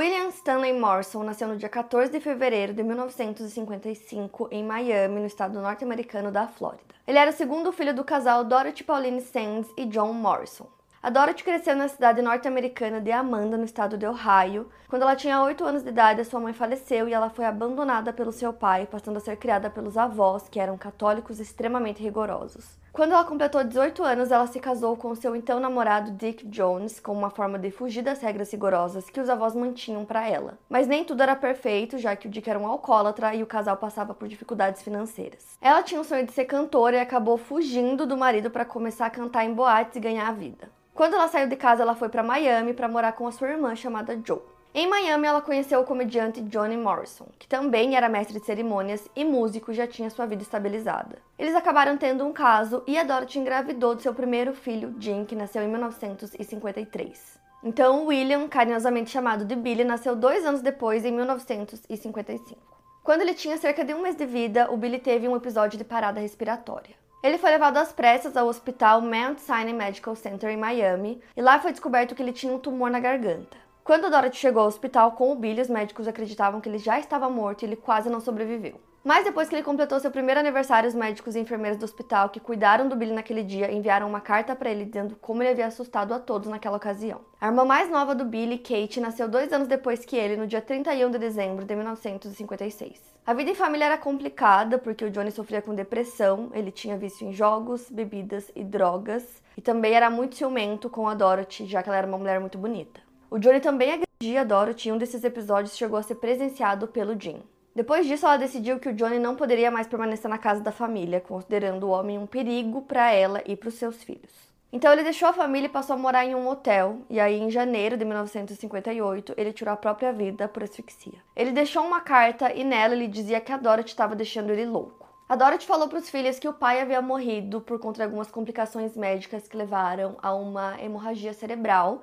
William Stanley Morrison nasceu no dia 14 de fevereiro de 1955 em Miami, no estado norte-americano da Flórida. Ele era o segundo filho do casal Dorothy Pauline Sands e John Morrison. A Dorothy cresceu na cidade norte-americana de Amanda, no estado de Ohio. Quando ela tinha 8 anos de idade, sua mãe faleceu e ela foi abandonada pelo seu pai, passando a ser criada pelos avós, que eram católicos extremamente rigorosos. Quando ela completou 18 anos, ela se casou com seu então namorado Dick Jones, como uma forma de fugir das regras rigorosas que os avós mantinham para ela. Mas nem tudo era perfeito, já que o Dick era um alcoólatra e o casal passava por dificuldades financeiras. Ela tinha o sonho de ser cantora e acabou fugindo do marido para começar a cantar em boates e ganhar a vida. Quando ela saiu de casa, ela foi para Miami para morar com a sua irmã chamada Joe. Em Miami, ela conheceu o comediante Johnny Morrison, que também era mestre de cerimônias e músico e já tinha sua vida estabilizada. Eles acabaram tendo um caso e a Dorothy engravidou de seu primeiro filho, Jim, que nasceu em 1953. Então, William, carinhosamente chamado de Billy, nasceu dois anos depois, em 1955. Quando ele tinha cerca de um mês de vida, o Billy teve um episódio de parada respiratória. Ele foi levado às pressas ao hospital Mount Sinai Medical Center em Miami e lá foi descoberto que ele tinha um tumor na garganta. Quando Dorothy chegou ao hospital com o Billy, os médicos acreditavam que ele já estava morto e ele quase não sobreviveu. Mas depois que ele completou seu primeiro aniversário, os médicos e enfermeiros do hospital que cuidaram do Billy naquele dia enviaram uma carta para ele dizendo como ele havia assustado a todos naquela ocasião. A irmã mais nova do Billy, Kate, nasceu dois anos depois que ele, no dia 31 de dezembro de 1956. A vida em família era complicada porque o Johnny sofria com depressão, ele tinha vício em jogos, bebidas e drogas, e também era muito ciumento com a Dorothy, já que ela era uma mulher muito bonita. O Johnny também agredia a Dorothy e um desses episódios chegou a ser presenciado pelo Jim. Depois disso, ela decidiu que o Johnny não poderia mais permanecer na casa da família, considerando o homem um perigo para ela e para os seus filhos. Então ele deixou a família e passou a morar em um hotel, e aí em janeiro de 1958 ele tirou a própria vida por asfixia. Ele deixou uma carta e nela ele dizia que a Dorothy estava deixando ele louco. A Dorothy falou para os filhos que o pai havia morrido por conta de algumas complicações médicas que levaram a uma hemorragia cerebral.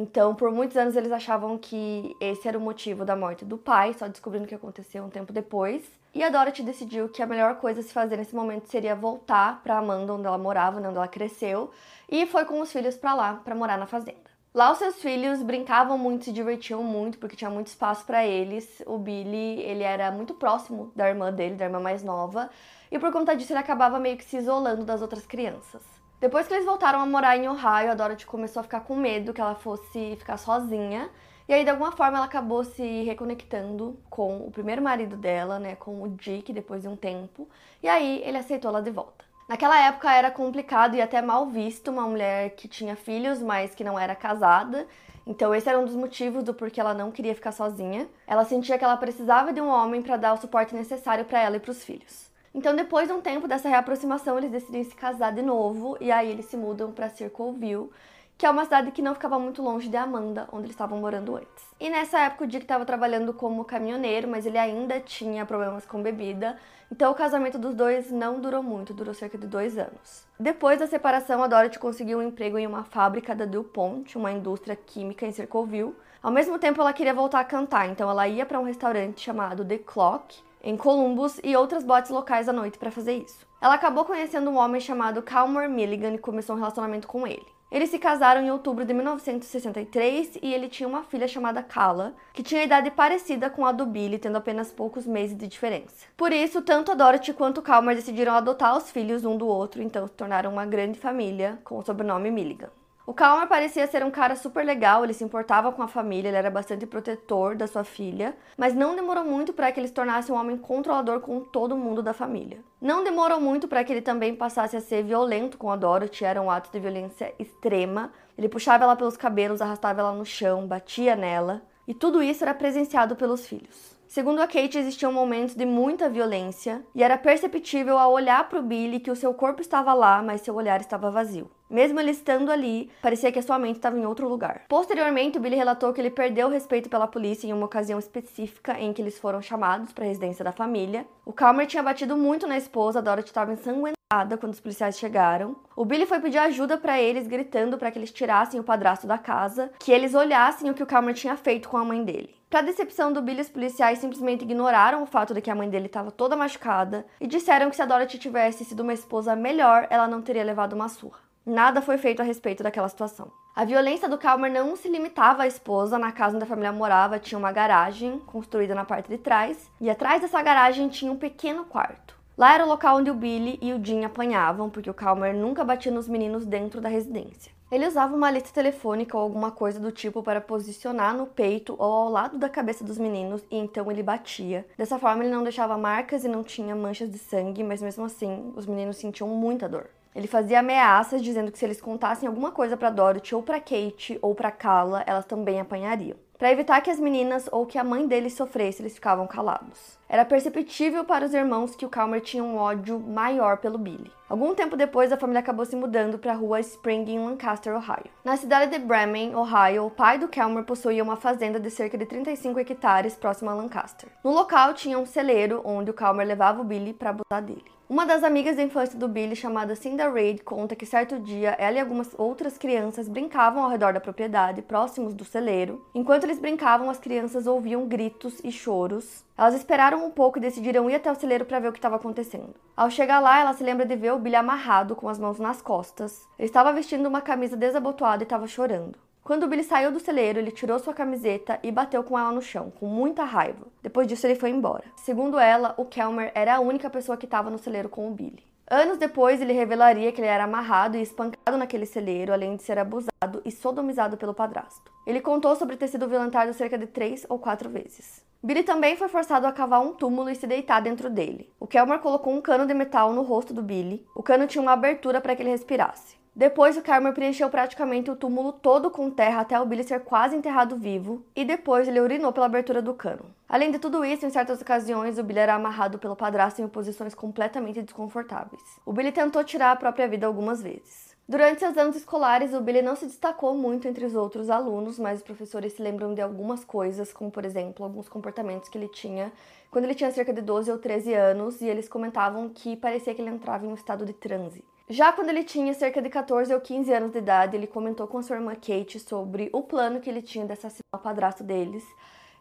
Então, por muitos anos eles achavam que esse era o motivo da morte do pai, só descobrindo o que aconteceu um tempo depois. E a Dorothy decidiu que a melhor coisa a se fazer nesse momento seria voltar para Amanda, onde ela morava, né, onde ela cresceu, e foi com os filhos para lá, para morar na fazenda. Lá os seus filhos brincavam muito, se divertiam muito, porque tinha muito espaço para eles. O Billy, ele era muito próximo da irmã dele, da irmã mais nova, e por conta disso ele acabava meio que se isolando das outras crianças. Depois que eles voltaram a morar em Ohio, a Dorothy começou a ficar com medo que ela fosse ficar sozinha e aí, de alguma forma, ela acabou se reconectando com o primeiro marido dela, né, com o Dick, depois de um tempo. E aí, ele aceitou ela de volta. Naquela época era complicado e até mal visto uma mulher que tinha filhos, mas que não era casada. Então esse era um dos motivos do porquê ela não queria ficar sozinha. Ela sentia que ela precisava de um homem para dar o suporte necessário para ela e para os filhos. Então depois de um tempo dessa reaproximação, eles decidem se casar de novo e aí eles se mudam para Circleville, que é uma cidade que não ficava muito longe de Amanda, onde eles estavam morando antes. E nessa época o Dick estava trabalhando como caminhoneiro, mas ele ainda tinha problemas com bebida, então o casamento dos dois não durou muito, durou cerca de dois anos. Depois da separação, a Dorothy conseguiu um emprego em uma fábrica da DuPont, uma indústria química em Circleville. Ao mesmo tempo, ela queria voltar a cantar, então ela ia para um restaurante chamado The Clock, em Columbus, e outras botes locais à noite para fazer isso. Ela acabou conhecendo um homem chamado Calmer Milligan e começou um relacionamento com ele. Eles se casaram em outubro de 1963 e ele tinha uma filha chamada Kala, que tinha idade parecida com a do Billy, tendo apenas poucos meses de diferença. Por isso, tanto a Dorothy quanto o Calmer decidiram adotar os filhos um do outro, então se tornaram uma grande família com o sobrenome Milligan. O Calmer parecia ser um cara super legal, ele se importava com a família, ele era bastante protetor da sua filha, mas não demorou muito para que ele se tornasse um homem controlador com todo mundo da família. Não demorou muito para que ele também passasse a ser violento com a Dorothy, era um ato de violência extrema. Ele puxava ela pelos cabelos, arrastava ela no chão, batia nela, e tudo isso era presenciado pelos filhos. Segundo a Kate, existiam momentos de muita violência e era perceptível ao olhar para o Billy que o seu corpo estava lá, mas seu olhar estava vazio. Mesmo ele estando ali, parecia que a sua mente estava em outro lugar. Posteriormente, o Billy relatou que ele perdeu o respeito pela polícia em uma ocasião específica em que eles foram chamados para a residência da família. O Calmer tinha batido muito na esposa, a Dorothy estava ensanguentada quando os policiais chegaram. O Billy foi pedir ajuda para eles, gritando para que eles tirassem o padrasto da casa, que eles olhassem o que o Calmer tinha feito com a mãe dele. Para decepção do Billy, os policiais simplesmente ignoraram o fato de que a mãe dele estava toda machucada e disseram que se a Dorothy tivesse sido uma esposa melhor, ela não teria levado uma surra. Nada foi feito a respeito daquela situação. A violência do Calmer não se limitava à esposa. Na casa onde a família morava tinha uma garagem construída na parte de trás, e atrás dessa garagem tinha um pequeno quarto. Lá era o local onde o Billy e o Jim apanhavam, porque o Calmer nunca batia nos meninos dentro da residência. Ele usava uma lista telefônica ou alguma coisa do tipo para posicionar no peito ou ao lado da cabeça dos meninos e então ele batia. Dessa forma, ele não deixava marcas e não tinha manchas de sangue, mas mesmo assim, os meninos sentiam muita dor. Ele fazia ameaças dizendo que se eles contassem alguma coisa para Dorothy ou para Kate ou para Carla, elas também apanhariam. Para evitar que as meninas ou que a mãe deles sofresse, eles ficavam calados. Era perceptível para os irmãos que o Calmer tinha um ódio maior pelo Billy. Algum tempo depois, a família acabou se mudando para a rua Spring em Lancaster, Ohio. Na cidade de Bremen, Ohio, o pai do Calmer possuía uma fazenda de cerca de 35 hectares próxima a Lancaster. No local tinha um celeiro onde o Calmer levava o Billy para abusar dele. Uma das amigas da infância do Billy, chamada Cinda Reid, conta que certo dia ela e algumas outras crianças brincavam ao redor da propriedade, próximos do celeiro. Enquanto eles brincavam, as crianças ouviam gritos e choros. Elas esperaram um pouco e decidiram ir até o celeiro para ver o que estava acontecendo. Ao chegar lá, ela se lembra de ver o Billy amarrado com as mãos nas costas. Ele estava vestindo uma camisa desabotoada e estava chorando. Quando Billy saiu do celeiro, ele tirou sua camiseta e bateu com ela no chão, com muita raiva. Depois disso, ele foi embora. Segundo ela, o Kelmer era a única pessoa que estava no celeiro com o Billy. Anos depois, ele revelaria que ele era amarrado e espancado naquele celeiro, além de ser abusado e sodomizado pelo padrasto. Ele contou sobre ter sido violentado cerca de três ou quatro vezes. Billy também foi forçado a cavar um túmulo e se deitar dentro dele. O Kelmer colocou um cano de metal no rosto do Billy. O cano tinha uma abertura para que ele respirasse. Depois, o Carmer preencheu praticamente o túmulo todo com terra até o Billy ser quase enterrado vivo, e depois ele urinou pela abertura do cano. Além de tudo isso, em certas ocasiões, o Billy era amarrado pelo padrasto em posições completamente desconfortáveis. O Billy tentou tirar a própria vida algumas vezes. Durante seus anos escolares, o Billy não se destacou muito entre os outros alunos, mas os professores se lembram de algumas coisas, como por exemplo, alguns comportamentos que ele tinha quando ele tinha cerca de 12 ou 13 anos, e eles comentavam que parecia que ele entrava em um estado de transe. Já quando ele tinha cerca de 14 ou 15 anos de idade, ele comentou com sua irmã Kate sobre o plano que ele tinha de assassinar o padrasto deles.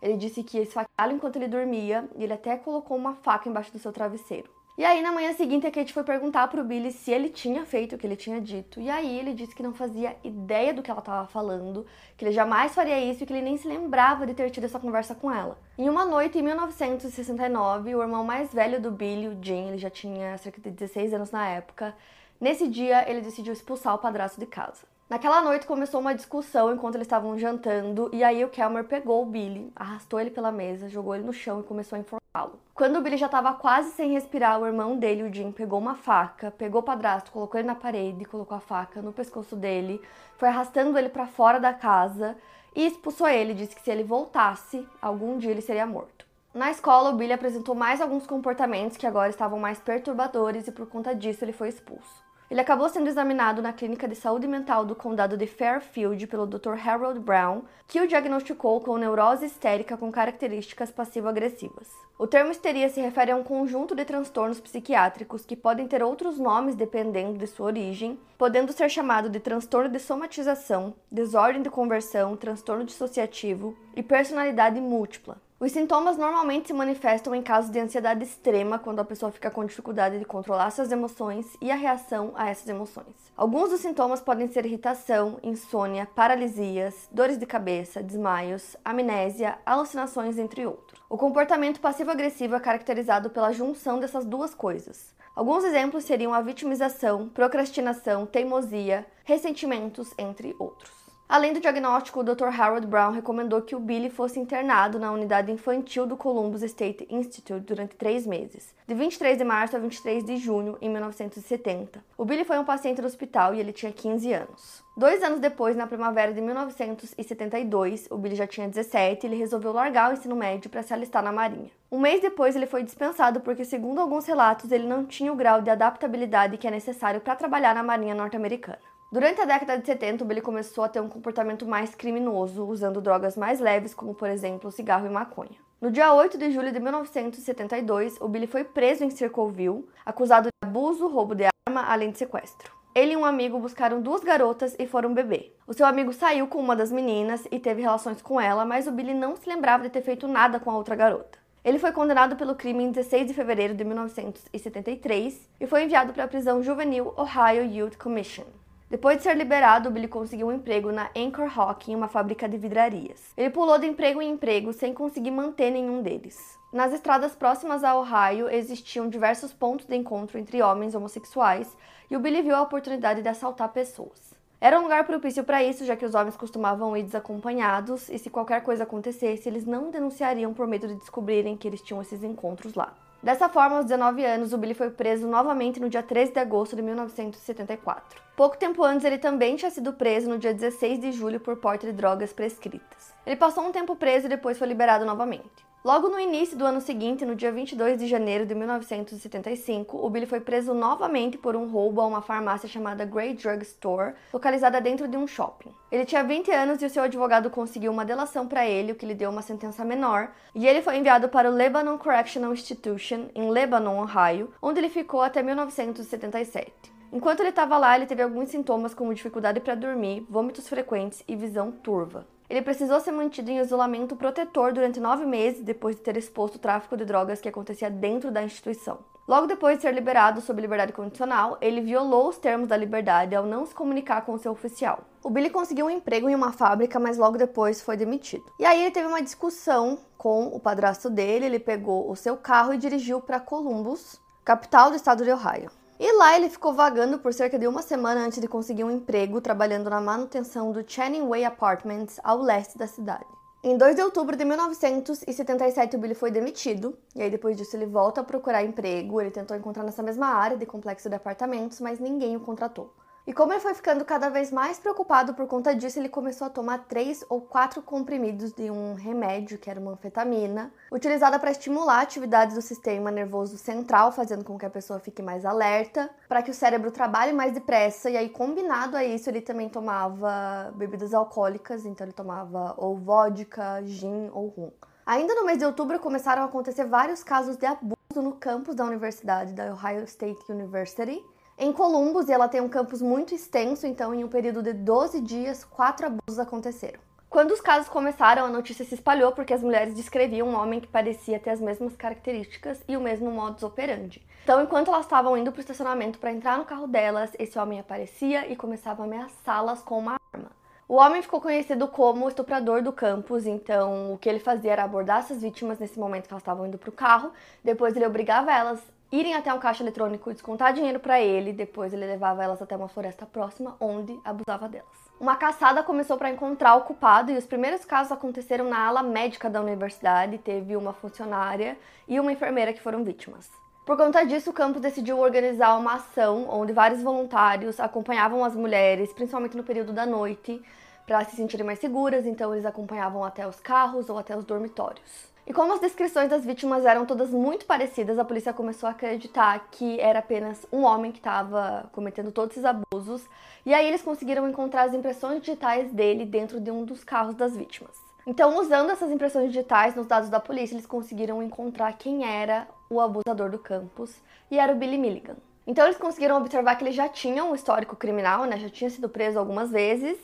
Ele disse que ia esfaqueá-lo enquanto ele dormia e ele até colocou uma faca embaixo do seu travesseiro. E aí, na manhã seguinte, a Kate foi perguntar pro Billy se ele tinha feito o que ele tinha dito. E aí, ele disse que não fazia ideia do que ela estava falando, que ele jamais faria isso e que ele nem se lembrava de ter tido essa conversa com ela. Em uma noite, em 1969, o irmão mais velho do Billy, o Jim, ele já tinha cerca de 16 anos na época, Nesse dia, ele decidiu expulsar o padrasto de casa. Naquela noite começou uma discussão enquanto eles estavam jantando, e aí o Kelmer pegou o Billy, arrastou ele pela mesa, jogou ele no chão e começou a enforcá-lo. Quando o Billy já estava quase sem respirar, o irmão dele, o Jim, pegou uma faca, pegou o padrasto, colocou ele na parede, colocou a faca no pescoço dele, foi arrastando ele para fora da casa e expulsou ele. Disse que se ele voltasse, algum dia ele seria morto. Na escola, o Billy apresentou mais alguns comportamentos que agora estavam mais perturbadores e por conta disso ele foi expulso. Ele acabou sendo examinado na clínica de saúde mental do condado de Fairfield pelo Dr. Harold Brown, que o diagnosticou com neurose histérica com características passivo-agressivas. O termo histeria se refere a um conjunto de transtornos psiquiátricos que podem ter outros nomes dependendo de sua origem, podendo ser chamado de transtorno de somatização, desordem de conversão, transtorno dissociativo e personalidade múltipla. Os sintomas normalmente se manifestam em casos de ansiedade extrema, quando a pessoa fica com dificuldade de controlar suas emoções e a reação a essas emoções. Alguns dos sintomas podem ser irritação, insônia, paralisias, dores de cabeça, desmaios, amnésia, alucinações, entre outros. O comportamento passivo-agressivo é caracterizado pela junção dessas duas coisas. Alguns exemplos seriam a vitimização, procrastinação, teimosia, ressentimentos, entre outros. Além do diagnóstico, o Dr. Harold Brown recomendou que o Billy fosse internado na unidade infantil do Columbus State Institute durante três meses, de 23 de março a 23 de junho em 1970. O Billy foi um paciente do hospital e ele tinha 15 anos. Dois anos depois, na primavera de 1972, o Billy já tinha 17 e ele resolveu largar o ensino médio para se alistar na Marinha. Um mês depois, ele foi dispensado porque, segundo alguns relatos, ele não tinha o grau de adaptabilidade que é necessário para trabalhar na Marinha norte-americana. Durante a década de 70, o Billy começou a ter um comportamento mais criminoso, usando drogas mais leves, como por exemplo cigarro e maconha. No dia 8 de julho de 1972, o Billy foi preso em Circleville, acusado de abuso, roubo de arma, além de sequestro. Ele e um amigo buscaram duas garotas e foram beber. O seu amigo saiu com uma das meninas e teve relações com ela, mas o Billy não se lembrava de ter feito nada com a outra garota. Ele foi condenado pelo crime em 16 de fevereiro de 1973 e foi enviado para a prisão juvenil Ohio Youth Commission. Depois de ser liberado, Billy conseguiu um emprego na Anchor Rock, em uma fábrica de vidrarias. Ele pulou de emprego em emprego sem conseguir manter nenhum deles. Nas estradas próximas a Ohio existiam diversos pontos de encontro entre homens homossexuais e o Billy viu a oportunidade de assaltar pessoas. Era um lugar propício para isso, já que os homens costumavam ir desacompanhados e se qualquer coisa acontecesse, eles não denunciariam por medo de descobrirem que eles tinham esses encontros lá. Dessa forma, aos 19 anos, o Billy foi preso novamente no dia 13 de agosto de 1974. Pouco tempo antes, ele também tinha sido preso no dia 16 de julho por porte de drogas prescritas. Ele passou um tempo preso e depois foi liberado novamente. Logo no início do ano seguinte, no dia 22 de janeiro de 1975, o Billy foi preso novamente por um roubo a uma farmácia chamada Grey Drug Store, localizada dentro de um shopping. Ele tinha 20 anos e o seu advogado conseguiu uma delação para ele, o que lhe deu uma sentença menor, e ele foi enviado para o Lebanon Correctional Institution, em Lebanon, Ohio, onde ele ficou até 1977. Enquanto ele estava lá, ele teve alguns sintomas como dificuldade para dormir, vômitos frequentes e visão turva. Ele precisou ser mantido em isolamento protetor durante nove meses depois de ter exposto o tráfico de drogas que acontecia dentro da instituição. Logo depois de ser liberado sob liberdade condicional, ele violou os termos da liberdade ao não se comunicar com seu oficial. O Billy conseguiu um emprego em uma fábrica, mas logo depois foi demitido. E aí ele teve uma discussão com o padrasto dele, ele pegou o seu carro e dirigiu para Columbus, capital do estado de Ohio. E lá ele ficou vagando por cerca de uma semana antes de conseguir um emprego trabalhando na manutenção do Channing Way Apartments ao leste da cidade. Em 2 de outubro de 1977, o Billy foi demitido, e aí depois disso ele volta a procurar emprego. Ele tentou encontrar nessa mesma área de complexo de apartamentos, mas ninguém o contratou. E como ele foi ficando cada vez mais preocupado por conta disso, ele começou a tomar três ou quatro comprimidos de um remédio, que era uma anfetamina, utilizada para estimular atividades do sistema nervoso central, fazendo com que a pessoa fique mais alerta, para que o cérebro trabalhe mais depressa. E aí, combinado a isso, ele também tomava bebidas alcoólicas, então ele tomava ou vodka, gin ou rum. Ainda no mês de outubro começaram a acontecer vários casos de abuso no campus da universidade, da Ohio State University, em Columbus, ela tem um campus muito extenso, então em um período de 12 dias, quatro abusos aconteceram. Quando os casos começaram, a notícia se espalhou porque as mulheres descreviam um homem que parecia ter as mesmas características e o mesmo modus operandi. Então, enquanto elas estavam indo para o estacionamento para entrar no carro delas, esse homem aparecia e começava a ameaçá-las com uma arma. O homem ficou conhecido como o estuprador do campus, então o que ele fazia era abordar essas vítimas nesse momento que elas estavam indo para o carro, depois ele obrigava elas irem até um caixa eletrônico, descontar dinheiro para ele, depois ele levava elas até uma floresta próxima, onde abusava delas. Uma caçada começou para encontrar o culpado e os primeiros casos aconteceram na ala médica da universidade. Teve uma funcionária e uma enfermeira que foram vítimas. Por conta disso, o campus decidiu organizar uma ação onde vários voluntários acompanhavam as mulheres, principalmente no período da noite, para se sentirem mais seguras, então eles acompanhavam até os carros ou até os dormitórios. E como as descrições das vítimas eram todas muito parecidas, a polícia começou a acreditar que era apenas um homem que estava cometendo todos esses abusos. E aí eles conseguiram encontrar as impressões digitais dele dentro de um dos carros das vítimas. Então, usando essas impressões digitais nos dados da polícia, eles conseguiram encontrar quem era o abusador do campus, e era o Billy Milligan. Então, eles conseguiram observar que ele já tinha um histórico criminal, né? Já tinha sido preso algumas vezes,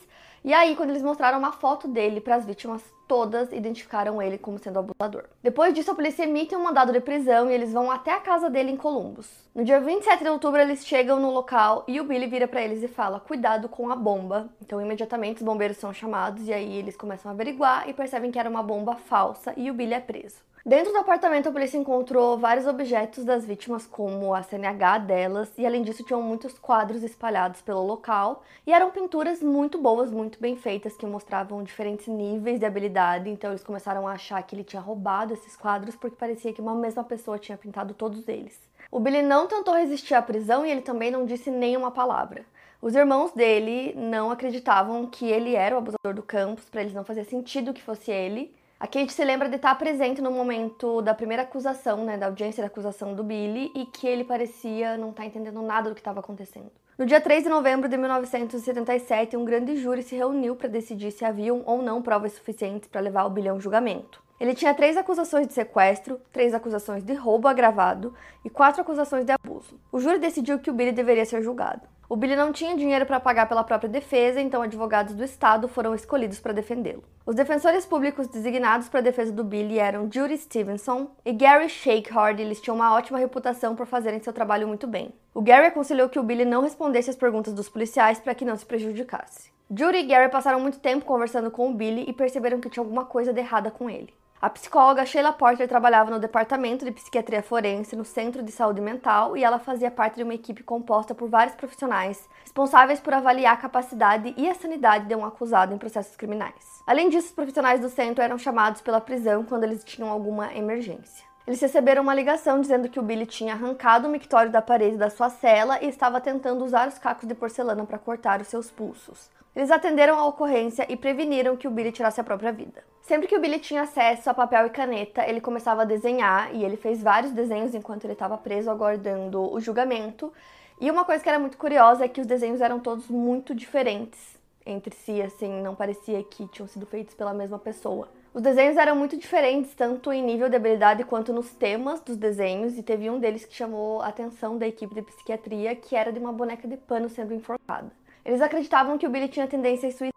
e aí, quando eles mostraram uma foto dele para as vítimas, todas identificaram ele como sendo abusador. Depois disso, a polícia emite um mandado de prisão e eles vão até a casa dele em Columbus. No dia 27 de outubro, eles chegam no local e o Billy vira para eles e fala: "Cuidado com a bomba". Então, imediatamente os bombeiros são chamados e aí eles começam a averiguar e percebem que era uma bomba falsa e o Billy é preso. Dentro do apartamento, a polícia encontrou vários objetos das vítimas, como a CNH delas, e além disso, tinham muitos quadros espalhados pelo local. E eram pinturas muito boas, muito bem feitas, que mostravam diferentes níveis de habilidade. Então, eles começaram a achar que ele tinha roubado esses quadros, porque parecia que uma mesma pessoa tinha pintado todos eles. O Billy não tentou resistir à prisão e ele também não disse nenhuma palavra. Os irmãos dele não acreditavam que ele era o abusador do campus, para eles não fazia sentido que fosse ele. A Kate se lembra de estar presente no momento da primeira acusação, né, da audiência da acusação do Billy, e que ele parecia não estar entendendo nada do que estava acontecendo. No dia 3 de novembro de 1977, um grande júri se reuniu para decidir se haviam ou não provas suficientes para levar o Billy a um julgamento. Ele tinha três acusações de sequestro, três acusações de roubo agravado e quatro acusações de abuso. O júri decidiu que o Billy deveria ser julgado. O Billy não tinha dinheiro para pagar pela própria defesa, então advogados do Estado foram escolhidos para defendê-lo. Os defensores públicos designados para a defesa do Billy eram Judy Stevenson e Gary Shakehard, eles tinham uma ótima reputação por fazerem seu trabalho muito bem. O Gary aconselhou que o Billy não respondesse às perguntas dos policiais para que não se prejudicasse. Judy e Gary passaram muito tempo conversando com o Billy e perceberam que tinha alguma coisa de errada com ele. A psicóloga Sheila Porter trabalhava no departamento de psiquiatria forense no Centro de Saúde Mental e ela fazia parte de uma equipe composta por vários profissionais responsáveis por avaliar a capacidade e a sanidade de um acusado em processos criminais. Além disso, os profissionais do centro eram chamados pela prisão quando eles tinham alguma emergência. Eles receberam uma ligação dizendo que o Billy tinha arrancado o mictório da parede da sua cela e estava tentando usar os cacos de porcelana para cortar os seus pulsos. Eles atenderam a ocorrência e preveniram que o Billy tirasse a própria vida. Sempre que o Billy tinha acesso a papel e caneta, ele começava a desenhar e ele fez vários desenhos enquanto ele estava preso aguardando o julgamento. E uma coisa que era muito curiosa é que os desenhos eram todos muito diferentes entre si, assim, não parecia que tinham sido feitos pela mesma pessoa. Os desenhos eram muito diferentes, tanto em nível de habilidade quanto nos temas dos desenhos, e teve um deles que chamou a atenção da equipe de psiquiatria, que era de uma boneca de pano sendo enforcada. Eles acreditavam que o Billy tinha tendências suicidas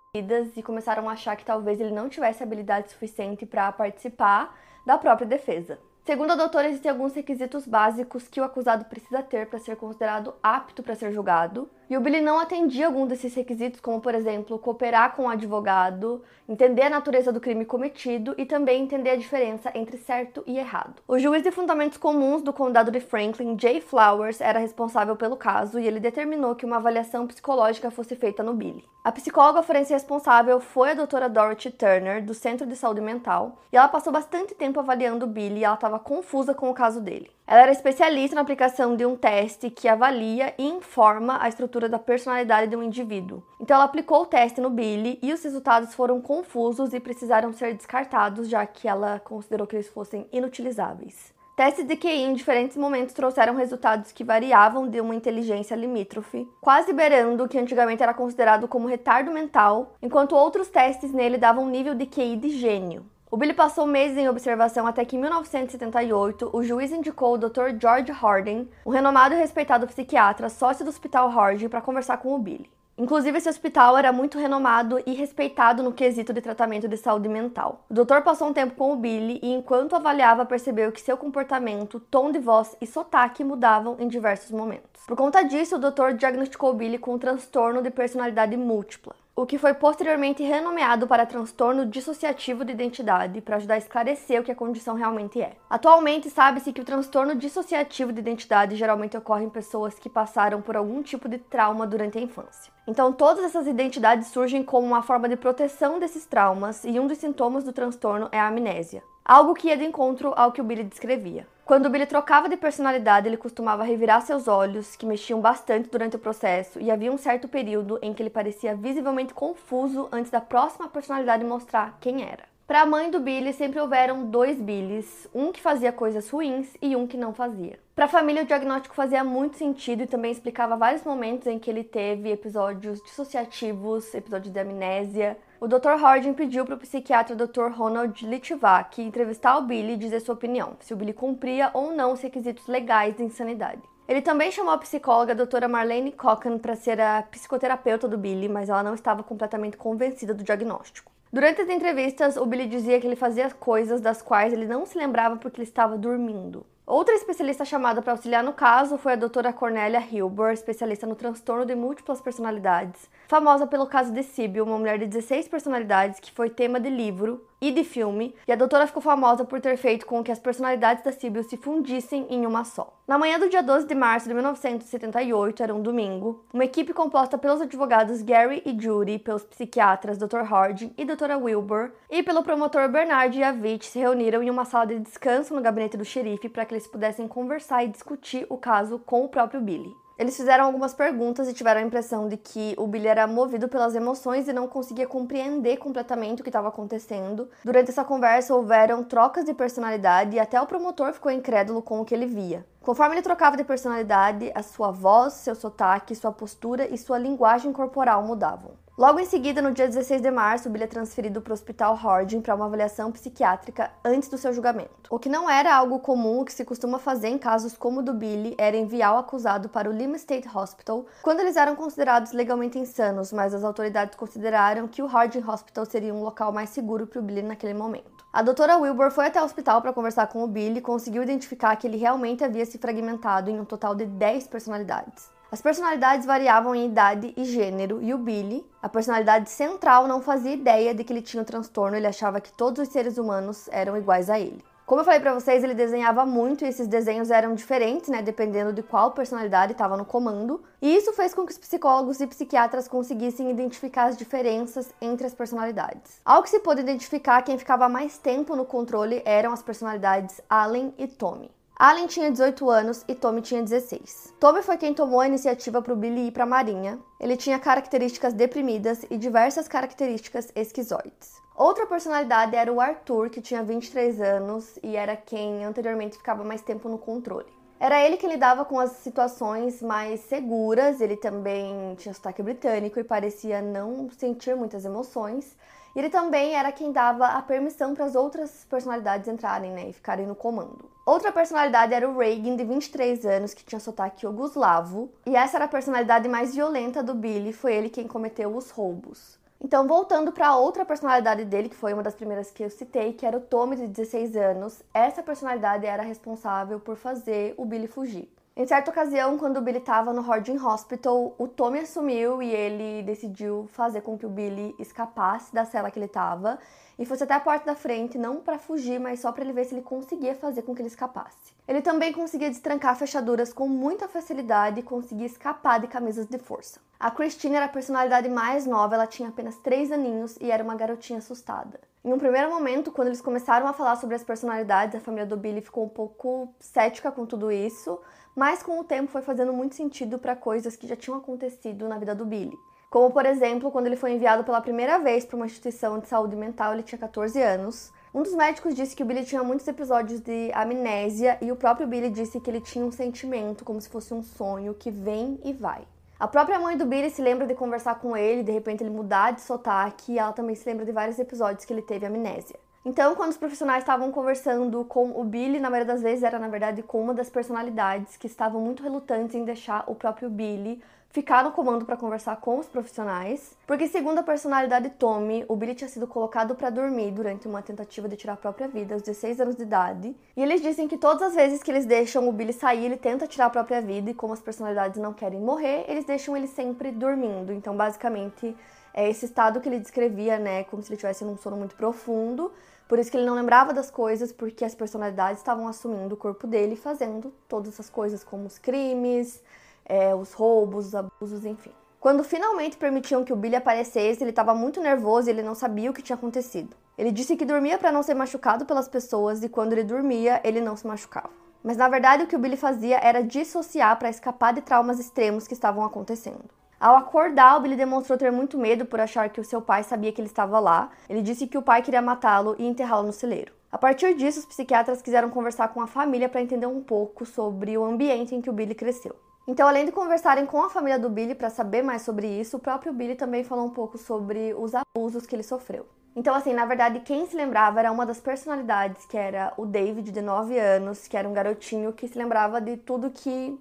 e começaram a achar que talvez ele não tivesse habilidade suficiente para participar da própria defesa. Segundo a doutora, existem alguns requisitos básicos que o acusado precisa ter para ser considerado apto para ser julgado. E o Billy não atendia algum desses requisitos, como por exemplo, cooperar com o advogado, entender a natureza do crime cometido e também entender a diferença entre certo e errado. O juiz de fundamentos comuns do condado de Franklin, Jay Flowers, era responsável pelo caso e ele determinou que uma avaliação psicológica fosse feita no Billy. A psicóloga forense responsável foi a doutora Dorothy Turner, do Centro de Saúde Mental, e ela passou bastante tempo avaliando o Billy e ela estava confusa com o caso dele. Ela era especialista na aplicação de um teste que avalia e informa a estrutura da personalidade de um indivíduo. Então ela aplicou o teste no Billy e os resultados foram confusos e precisaram ser descartados, já que ela considerou que eles fossem inutilizáveis. Testes de QI em diferentes momentos trouxeram resultados que variavam de uma inteligência limítrofe, quase beirando o que antigamente era considerado como retardo mental, enquanto outros testes nele davam um nível de QI de gênio. O Billy passou meses em observação até que em 1978 o juiz indicou o Dr. George Harding, um renomado e respeitado psiquiatra, sócio do Hospital Harding, para conversar com o Billy. Inclusive, esse hospital era muito renomado e respeitado no quesito de tratamento de saúde mental. O doutor passou um tempo com o Billy e, enquanto avaliava, percebeu que seu comportamento, tom de voz e sotaque mudavam em diversos momentos. Por conta disso, o doutor diagnosticou Billy com um transtorno de personalidade múltipla o que foi posteriormente renomeado para transtorno dissociativo de identidade, para ajudar a esclarecer o que a condição realmente é. Atualmente, sabe-se que o transtorno dissociativo de identidade geralmente ocorre em pessoas que passaram por algum tipo de trauma durante a infância. Então, todas essas identidades surgem como uma forma de proteção desses traumas, e um dos sintomas do transtorno é a amnésia, algo que ia de encontro ao que o Billy descrevia. Quando Billy trocava de personalidade, ele costumava revirar seus olhos, que mexiam bastante durante o processo, e havia um certo período em que ele parecia visivelmente confuso antes da próxima personalidade mostrar quem era. Para a mãe do Billy, sempre houveram dois Billys, um que fazia coisas ruins e um que não fazia. Para a família, o diagnóstico fazia muito sentido e também explicava vários momentos em que ele teve episódios dissociativos, episódios de amnésia, o Dr. Harding pediu para o psiquiatra Dr. Ronald Litvak entrevistar o Billy e dizer sua opinião, se o Billy cumpria ou não os requisitos legais de insanidade. Ele também chamou a psicóloga a Marlene Cochran para ser a psicoterapeuta do Billy, mas ela não estava completamente convencida do diagnóstico. Durante as entrevistas, o Billy dizia que ele fazia coisas das quais ele não se lembrava porque ele estava dormindo. Outra especialista chamada para auxiliar no caso foi a doutora Cornélia Hilbert, especialista no transtorno de múltiplas personalidades, famosa pelo caso de Sibyl, uma mulher de 16 personalidades que foi tema de livro e de filme, e a doutora ficou famosa por ter feito com que as personalidades da Sibyl se fundissem em uma só. Na manhã do dia 12 de março de 1978, era um domingo, uma equipe composta pelos advogados Gary e Judy, pelos psiquiatras Dr. Harding e Dra. Wilbur, e pelo promotor Bernard Yavich se reuniram em uma sala de descanso no gabinete do xerife para que eles pudessem conversar e discutir o caso com o próprio Billy. Eles fizeram algumas perguntas e tiveram a impressão de que o Billy era movido pelas emoções e não conseguia compreender completamente o que estava acontecendo. Durante essa conversa houveram trocas de personalidade e até o promotor ficou incrédulo com o que ele via. Conforme ele trocava de personalidade, a sua voz, seu sotaque, sua postura e sua linguagem corporal mudavam. Logo em seguida, no dia 16 de março, Billy é transferido para o Hospital Harding para uma avaliação psiquiátrica antes do seu julgamento. O que não era algo comum, o que se costuma fazer em casos como o do Billy, era enviar o acusado para o Lima State Hospital quando eles eram considerados legalmente insanos, mas as autoridades consideraram que o Harding Hospital seria um local mais seguro para o Billy naquele momento. A doutora Wilbur foi até o hospital para conversar com o Billy e conseguiu identificar que ele realmente havia se fragmentado em um total de 10 personalidades. As personalidades variavam em idade e gênero, e o Billy, a personalidade central, não fazia ideia de que ele tinha o transtorno, ele achava que todos os seres humanos eram iguais a ele. Como eu falei para vocês, ele desenhava muito e esses desenhos eram diferentes, né, dependendo de qual personalidade estava no comando. E isso fez com que os psicólogos e psiquiatras conseguissem identificar as diferenças entre as personalidades. Ao que se pôde identificar, quem ficava mais tempo no controle eram as personalidades Allen e Tommy. Allen tinha 18 anos e Tommy tinha 16. Tommy foi quem tomou a iniciativa para o Billy ir para a Marinha. Ele tinha características deprimidas e diversas características esquizoides. Outra personalidade era o Arthur, que tinha 23 anos e era quem anteriormente ficava mais tempo no controle. Era ele que lidava com as situações mais seguras, ele também tinha sotaque britânico e parecia não sentir muitas emoções. Ele também era quem dava a permissão para as outras personalidades entrarem né, e ficarem no comando. Outra personalidade era o Reagan, de 23 anos, que tinha sotaque yugoslavo. E essa era a personalidade mais violenta do Billy, foi ele quem cometeu os roubos. Então, voltando para outra personalidade dele, que foi uma das primeiras que eu citei, que era o Tommy, de 16 anos, essa personalidade era responsável por fazer o Billy fugir. Em certa ocasião, quando o Billy estava no Harding Hospital, o Tommy assumiu e ele decidiu fazer com que o Billy escapasse da cela que ele estava e fosse até a porta da frente, não para fugir, mas só para ele ver se ele conseguia fazer com que ele escapasse. Ele também conseguia destrancar fechaduras com muita facilidade e conseguia escapar de camisas de força. A Christine era a personalidade mais nova, ela tinha apenas 3 aninhos e era uma garotinha assustada. Em um primeiro momento, quando eles começaram a falar sobre as personalidades, a família do Billy ficou um pouco cética com tudo isso, mas com o tempo foi fazendo muito sentido para coisas que já tinham acontecido na vida do Billy. Como, por exemplo, quando ele foi enviado pela primeira vez para uma instituição de saúde mental, ele tinha 14 anos. Um dos médicos disse que o Billy tinha muitos episódios de amnésia e o próprio Billy disse que ele tinha um sentimento como se fosse um sonho que vem e vai. A própria mãe do Billy se lembra de conversar com ele, de repente ele mudar de sotaque, e ela também se lembra de vários episódios que ele teve amnésia. Então, quando os profissionais estavam conversando com o Billy, na maioria das vezes era na verdade com uma das personalidades que estavam muito relutantes em deixar o próprio Billy ficar no comando para conversar com os profissionais, porque segundo a personalidade Tommy, o Billy tinha sido colocado para dormir durante uma tentativa de tirar a própria vida aos 16 anos de idade. E eles dizem que todas as vezes que eles deixam o Billy sair, ele tenta tirar a própria vida e como as personalidades não querem morrer, eles deixam ele sempre dormindo. Então, basicamente, é esse estado que ele descrevia, né, como se ele tivesse num sono muito profundo. Por isso que ele não lembrava das coisas, porque as personalidades estavam assumindo o corpo dele fazendo todas essas coisas, como os crimes, é, os roubos, os abusos, enfim. Quando finalmente permitiam que o Billy aparecesse, ele estava muito nervoso e ele não sabia o que tinha acontecido. Ele disse que dormia para não ser machucado pelas pessoas e quando ele dormia, ele não se machucava. Mas na verdade, o que o Billy fazia era dissociar para escapar de traumas extremos que estavam acontecendo. Ao acordar, o Billy demonstrou ter muito medo por achar que o seu pai sabia que ele estava lá. Ele disse que o pai queria matá-lo e enterrá-lo no celeiro. A partir disso, os psiquiatras quiseram conversar com a família para entender um pouco sobre o ambiente em que o Billy cresceu. Então, além de conversarem com a família do Billy para saber mais sobre isso, o próprio Billy também falou um pouco sobre os abusos que ele sofreu. Então, assim, na verdade, quem se lembrava era uma das personalidades, que era o David, de 9 anos, que era um garotinho que se lembrava de tudo que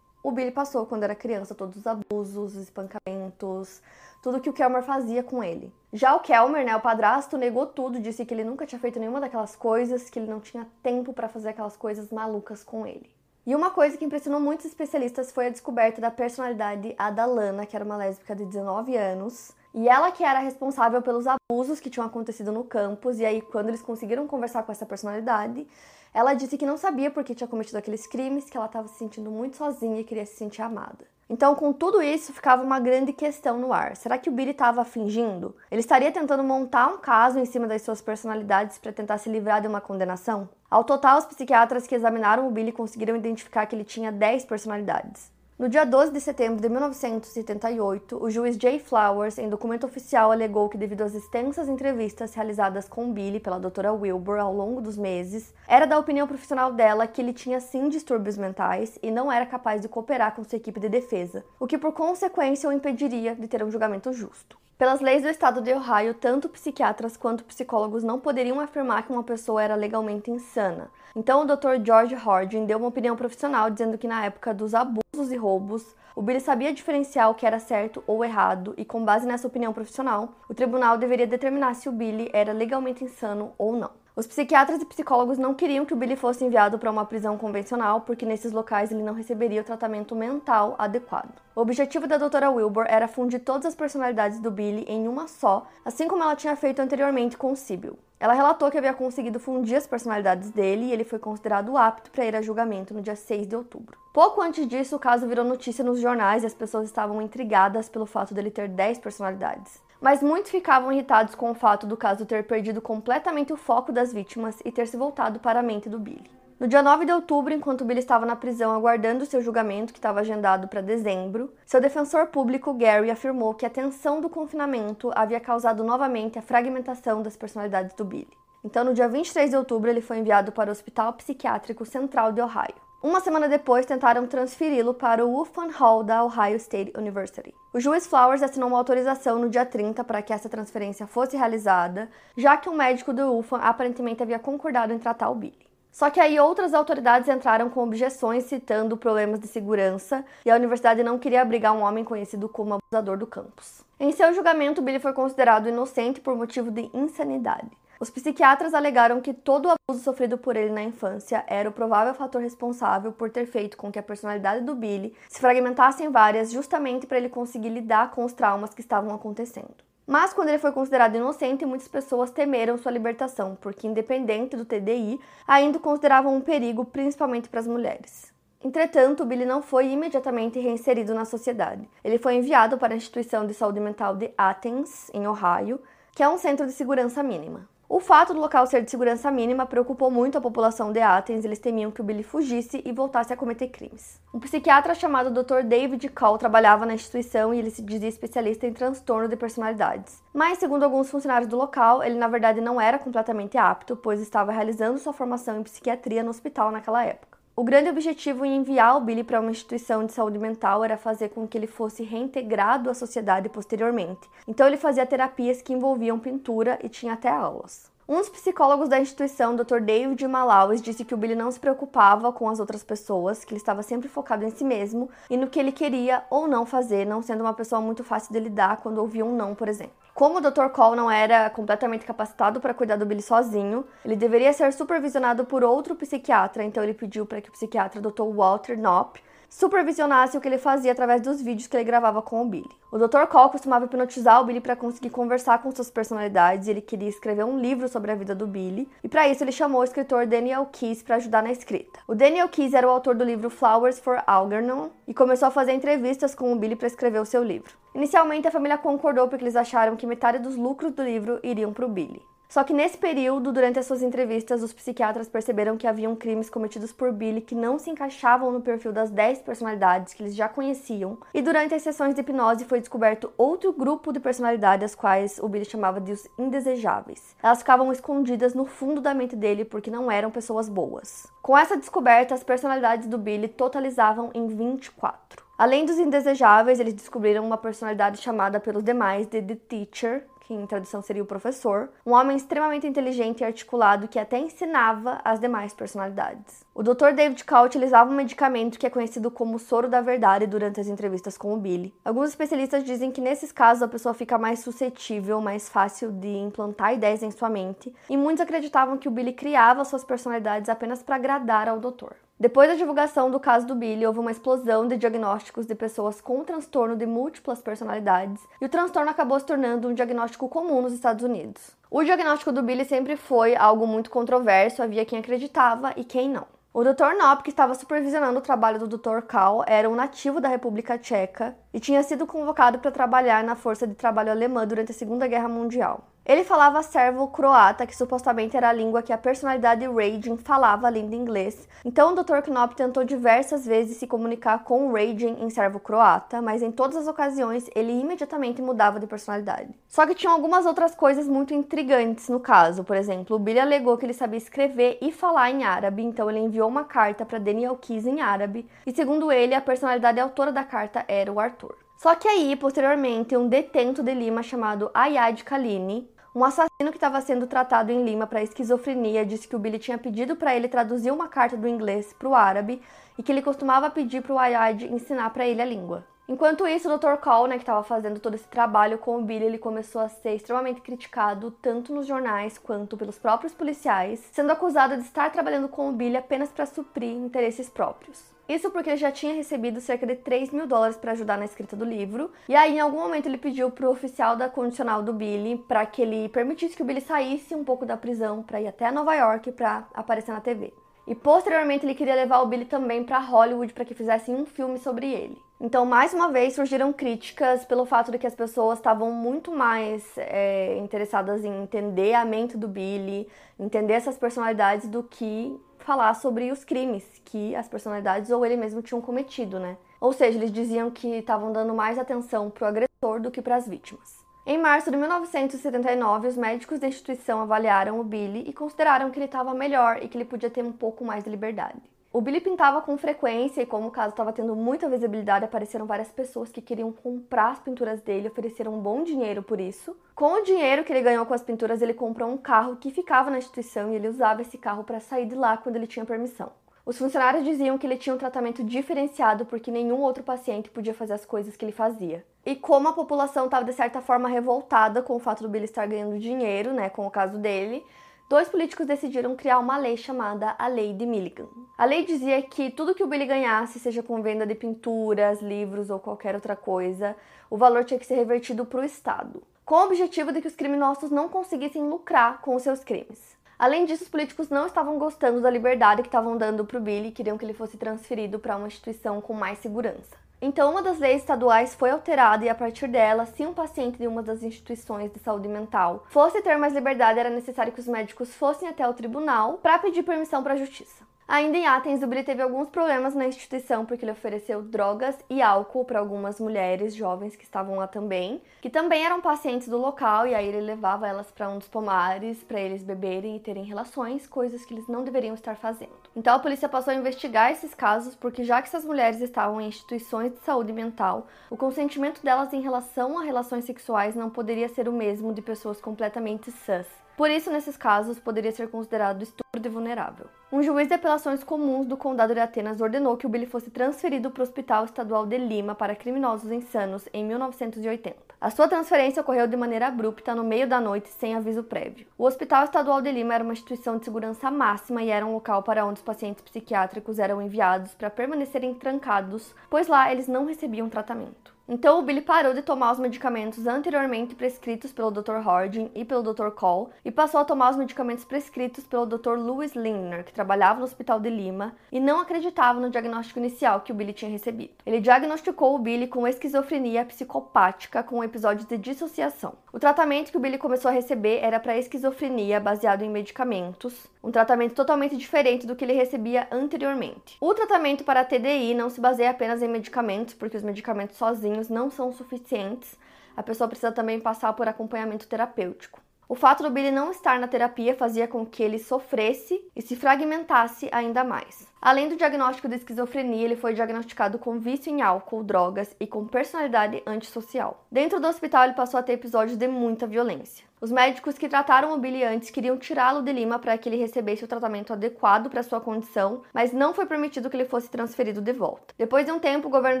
o Billy passou quando era criança, todos os abusos, os espancamentos, tudo que o Kelmer fazia com ele. Já o Kelmer, né, o padrasto, negou tudo, disse que ele nunca tinha feito nenhuma daquelas coisas, que ele não tinha tempo para fazer aquelas coisas malucas com ele. E uma coisa que impressionou muitos especialistas foi a descoberta da personalidade Adalana, que era uma lésbica de 19 anos. E ela que era responsável pelos abusos que tinham acontecido no campus, e aí quando eles conseguiram conversar com essa personalidade, ela disse que não sabia por que tinha cometido aqueles crimes, que ela estava se sentindo muito sozinha e queria se sentir amada. Então, com tudo isso, ficava uma grande questão no ar. Será que o Billy estava fingindo? Ele estaria tentando montar um caso em cima das suas personalidades para tentar se livrar de uma condenação? Ao total, os psiquiatras que examinaram o Billy conseguiram identificar que ele tinha 10 personalidades. No dia 12 de setembro de 1978, o juiz Jay Flowers, em documento oficial, alegou que, devido às extensas entrevistas realizadas com Billy pela doutora Wilbur ao longo dos meses, era da opinião profissional dela que ele tinha sim distúrbios mentais e não era capaz de cooperar com sua equipe de defesa, o que por consequência o impediria de ter um julgamento justo. Pelas leis do estado de Ohio, tanto psiquiatras quanto psicólogos não poderiam afirmar que uma pessoa era legalmente insana. Então, o Dr. George Harding deu uma opinião profissional dizendo que na época dos abusos e roubos, o Billy sabia diferenciar o que era certo ou errado, e com base nessa opinião profissional, o tribunal deveria determinar se o Billy era legalmente insano ou não. Os psiquiatras e psicólogos não queriam que o Billy fosse enviado para uma prisão convencional, porque nesses locais ele não receberia o tratamento mental adequado. O objetivo da doutora Wilbur era fundir todas as personalidades do Billy em uma só, assim como ela tinha feito anteriormente com o Sibyl. Ela relatou que havia conseguido fundir as personalidades dele e ele foi considerado apto para ir a julgamento no dia 6 de outubro. Pouco antes disso, o caso virou notícia nos jornais e as pessoas estavam intrigadas pelo fato dele ter 10 personalidades mas muitos ficavam irritados com o fato do caso ter perdido completamente o foco das vítimas e ter se voltado para a mente do Billy. No dia 9 de outubro, enquanto Billy estava na prisão aguardando seu julgamento, que estava agendado para dezembro, seu defensor público, Gary, afirmou que a tensão do confinamento havia causado novamente a fragmentação das personalidades do Billy. Então, no dia 23 de outubro, ele foi enviado para o Hospital Psiquiátrico Central de Ohio. Uma semana depois, tentaram transferi-lo para o Uffman Hall da Ohio State University. O juiz Flowers assinou uma autorização no dia 30 para que essa transferência fosse realizada, já que um médico do Uffman aparentemente havia concordado em tratar o Billy. Só que aí outras autoridades entraram com objeções citando problemas de segurança e a universidade não queria abrigar um homem conhecido como abusador do campus. Em seu julgamento, Billy foi considerado inocente por motivo de insanidade. Os psiquiatras alegaram que todo o abuso sofrido por ele na infância era o provável fator responsável por ter feito com que a personalidade do Billy se fragmentasse em várias, justamente para ele conseguir lidar com os traumas que estavam acontecendo. Mas quando ele foi considerado inocente, muitas pessoas temeram sua libertação, porque, independente do TDI, ainda consideravam um perigo, principalmente para as mulheres. Entretanto, Billy não foi imediatamente reinserido na sociedade. Ele foi enviado para a instituição de saúde mental de Athens, em Ohio, que é um centro de segurança mínima. O fato do local ser de segurança mínima preocupou muito a população de Athens, eles temiam que o Billy fugisse e voltasse a cometer crimes. Um psiquiatra chamado Dr. David Call trabalhava na instituição e ele se dizia especialista em transtorno de personalidades. Mas, segundo alguns funcionários do local, ele na verdade não era completamente apto, pois estava realizando sua formação em psiquiatria no hospital naquela época. O grande objetivo em enviar o Billy para uma instituição de saúde mental era fazer com que ele fosse reintegrado à sociedade posteriormente. Então ele fazia terapias que envolviam pintura e tinha até aulas. Um dos psicólogos da instituição, Dr. David Malawes, disse que o Billy não se preocupava com as outras pessoas, que ele estava sempre focado em si mesmo e no que ele queria ou não fazer, não sendo uma pessoa muito fácil de lidar quando ouvia um não, por exemplo. Como o Dr. Cole não era completamente capacitado para cuidar do Billy sozinho, ele deveria ser supervisionado por outro psiquiatra, então ele pediu para que o psiquiatra Dr. Walter Knopp supervisionasse o que ele fazia através dos vídeos que ele gravava com o Billy. O Dr. Cole costumava hipnotizar o Billy para conseguir conversar com suas personalidades e ele queria escrever um livro sobre a vida do Billy, e para isso ele chamou o escritor Daniel Keyes para ajudar na escrita. O Daniel Keyes era o autor do livro Flowers for Algernon e começou a fazer entrevistas com o Billy para escrever o seu livro. Inicialmente a família concordou porque eles acharam que metade dos lucros do livro iriam para o Billy. Só que nesse período, durante as suas entrevistas, os psiquiatras perceberam que haviam crimes cometidos por Billy que não se encaixavam no perfil das 10 personalidades que eles já conheciam, e durante as sessões de hipnose foi descoberto outro grupo de personalidades, as quais o Billy chamava de os indesejáveis. Elas ficavam escondidas no fundo da mente dele porque não eram pessoas boas. Com essa descoberta, as personalidades do Billy totalizavam em 24. Além dos indesejáveis, eles descobriram uma personalidade chamada pelos demais de The Teacher, que em tradução seria o professor, um homem extremamente inteligente e articulado que até ensinava as demais personalidades. O Dr. David Call utilizava um medicamento que é conhecido como soro da verdade durante as entrevistas com o Billy. Alguns especialistas dizem que nesses casos a pessoa fica mais suscetível, mais fácil de implantar ideias em sua mente, e muitos acreditavam que o Billy criava suas personalidades apenas para agradar ao doutor. Depois da divulgação do caso do Billy, houve uma explosão de diagnósticos de pessoas com transtorno de múltiplas personalidades, e o transtorno acabou se tornando um diagnóstico comum nos Estados Unidos. O diagnóstico do Billy sempre foi algo muito controverso, havia quem acreditava e quem não. O Dr. Knopp, que estava supervisionando o trabalho do Dr. Kahl, era um nativo da República Tcheca e tinha sido convocado para trabalhar na Força de Trabalho Alemã durante a Segunda Guerra Mundial. Ele falava servo-croata, que supostamente era a língua que a personalidade Raging falava além do inglês. Então o Dr. Knopf tentou diversas vezes se comunicar com Raging em servo-croata, mas em todas as ocasiões ele imediatamente mudava de personalidade. Só que tinham algumas outras coisas muito intrigantes no caso. Por exemplo, o Billy alegou que ele sabia escrever e falar em árabe, então ele enviou uma carta para Daniel Keys em árabe, e segundo ele, a personalidade autora da carta era o Arthur. Só que aí, posteriormente, um detento de Lima chamado Ayad Kalini um assassino que estava sendo tratado em Lima para esquizofrenia disse que o Billy tinha pedido para ele traduzir uma carta do inglês para o árabe e que ele costumava pedir para o Ayad ensinar para ele a língua. Enquanto isso, o Dr. Cole, né, que estava fazendo todo esse trabalho com o Billy, ele começou a ser extremamente criticado tanto nos jornais quanto pelos próprios policiais, sendo acusado de estar trabalhando com o Billy apenas para suprir interesses próprios. Isso porque ele já tinha recebido cerca de 3 mil dólares para ajudar na escrita do livro. E aí, em algum momento, ele pediu pro oficial da condicional do Billy para que ele permitisse que o Billy saísse um pouco da prisão para ir até Nova York para aparecer na TV. E posteriormente ele queria levar o Billy também para Hollywood para que fizessem um filme sobre ele. Então, mais uma vez, surgiram críticas pelo fato de que as pessoas estavam muito mais é, interessadas em entender a mente do Billy, entender essas personalidades, do que falar sobre os crimes que as personalidades ou ele mesmo tinham cometido, né? Ou seja, eles diziam que estavam dando mais atenção para o agressor do que para as vítimas. Em março de 1979, os médicos da instituição avaliaram o Billy e consideraram que ele estava melhor e que ele podia ter um pouco mais de liberdade. O Billy pintava com frequência e, como o caso estava tendo muita visibilidade, apareceram várias pessoas que queriam comprar as pinturas dele e ofereceram um bom dinheiro por isso. Com o dinheiro que ele ganhou com as pinturas, ele comprou um carro que ficava na instituição e ele usava esse carro para sair de lá quando ele tinha permissão. Os funcionários diziam que ele tinha um tratamento diferenciado porque nenhum outro paciente podia fazer as coisas que ele fazia. E como a população estava de certa forma revoltada com o fato do Billy estar ganhando dinheiro, né, com o caso dele, dois políticos decidiram criar uma lei chamada a Lei de Milligan. A lei dizia que tudo que o Billy ganhasse, seja com venda de pinturas, livros ou qualquer outra coisa, o valor tinha que ser revertido para o Estado, com o objetivo de que os criminosos não conseguissem lucrar com os seus crimes. Além disso, os políticos não estavam gostando da liberdade que estavam dando para o Billy e queriam que ele fosse transferido para uma instituição com mais segurança. Então, uma das leis estaduais foi alterada e, a partir dela, se um paciente de uma das instituições de saúde mental fosse ter mais liberdade, era necessário que os médicos fossem até o tribunal para pedir permissão para a justiça. Ainda em Athens, o Billy teve alguns problemas na instituição porque ele ofereceu drogas e álcool para algumas mulheres jovens que estavam lá também, que também eram pacientes do local, e aí ele levava elas para um dos pomares para eles beberem e terem relações, coisas que eles não deveriam estar fazendo. Então a polícia passou a investigar esses casos porque já que essas mulheres estavam em instituições de saúde mental, o consentimento delas em relação a relações sexuais não poderia ser o mesmo de pessoas completamente sãs. Por isso, nesses casos, poderia ser considerado estupro de vulnerável. Um juiz de apelações comuns do Condado de Atenas ordenou que o Billy fosse transferido para o Hospital Estadual de Lima para criminosos insanos em 1980. A sua transferência ocorreu de maneira abrupta no meio da noite, sem aviso prévio. O Hospital Estadual de Lima era uma instituição de segurança máxima e era um local para onde os pacientes psiquiátricos eram enviados para permanecerem trancados, pois lá eles não recebiam tratamento. Então o Billy parou de tomar os medicamentos anteriormente prescritos pelo Dr. Harding e pelo Dr. Cole e passou a tomar os medicamentos prescritos pelo Dr. Lewis Lindner, que trabalhava no Hospital de Lima e não acreditava no diagnóstico inicial que o Billy tinha recebido. Ele diagnosticou o Billy com esquizofrenia psicopática com episódios de dissociação. O tratamento que o Billy começou a receber era para esquizofrenia baseado em medicamentos, um tratamento totalmente diferente do que ele recebia anteriormente. O tratamento para a TDI não se baseia apenas em medicamentos, porque os medicamentos sozinhos não são suficientes. A pessoa precisa também passar por acompanhamento terapêutico. O fato do Billy não estar na terapia fazia com que ele sofresse e se fragmentasse ainda mais. Além do diagnóstico de esquizofrenia, ele foi diagnosticado com vício em álcool, drogas e com personalidade antissocial. Dentro do hospital, ele passou a ter episódios de muita violência. Os médicos que trataram o Billy antes queriam tirá-lo de Lima para que ele recebesse o tratamento adequado para sua condição, mas não foi permitido que ele fosse transferido de volta. Depois de um tempo, o governo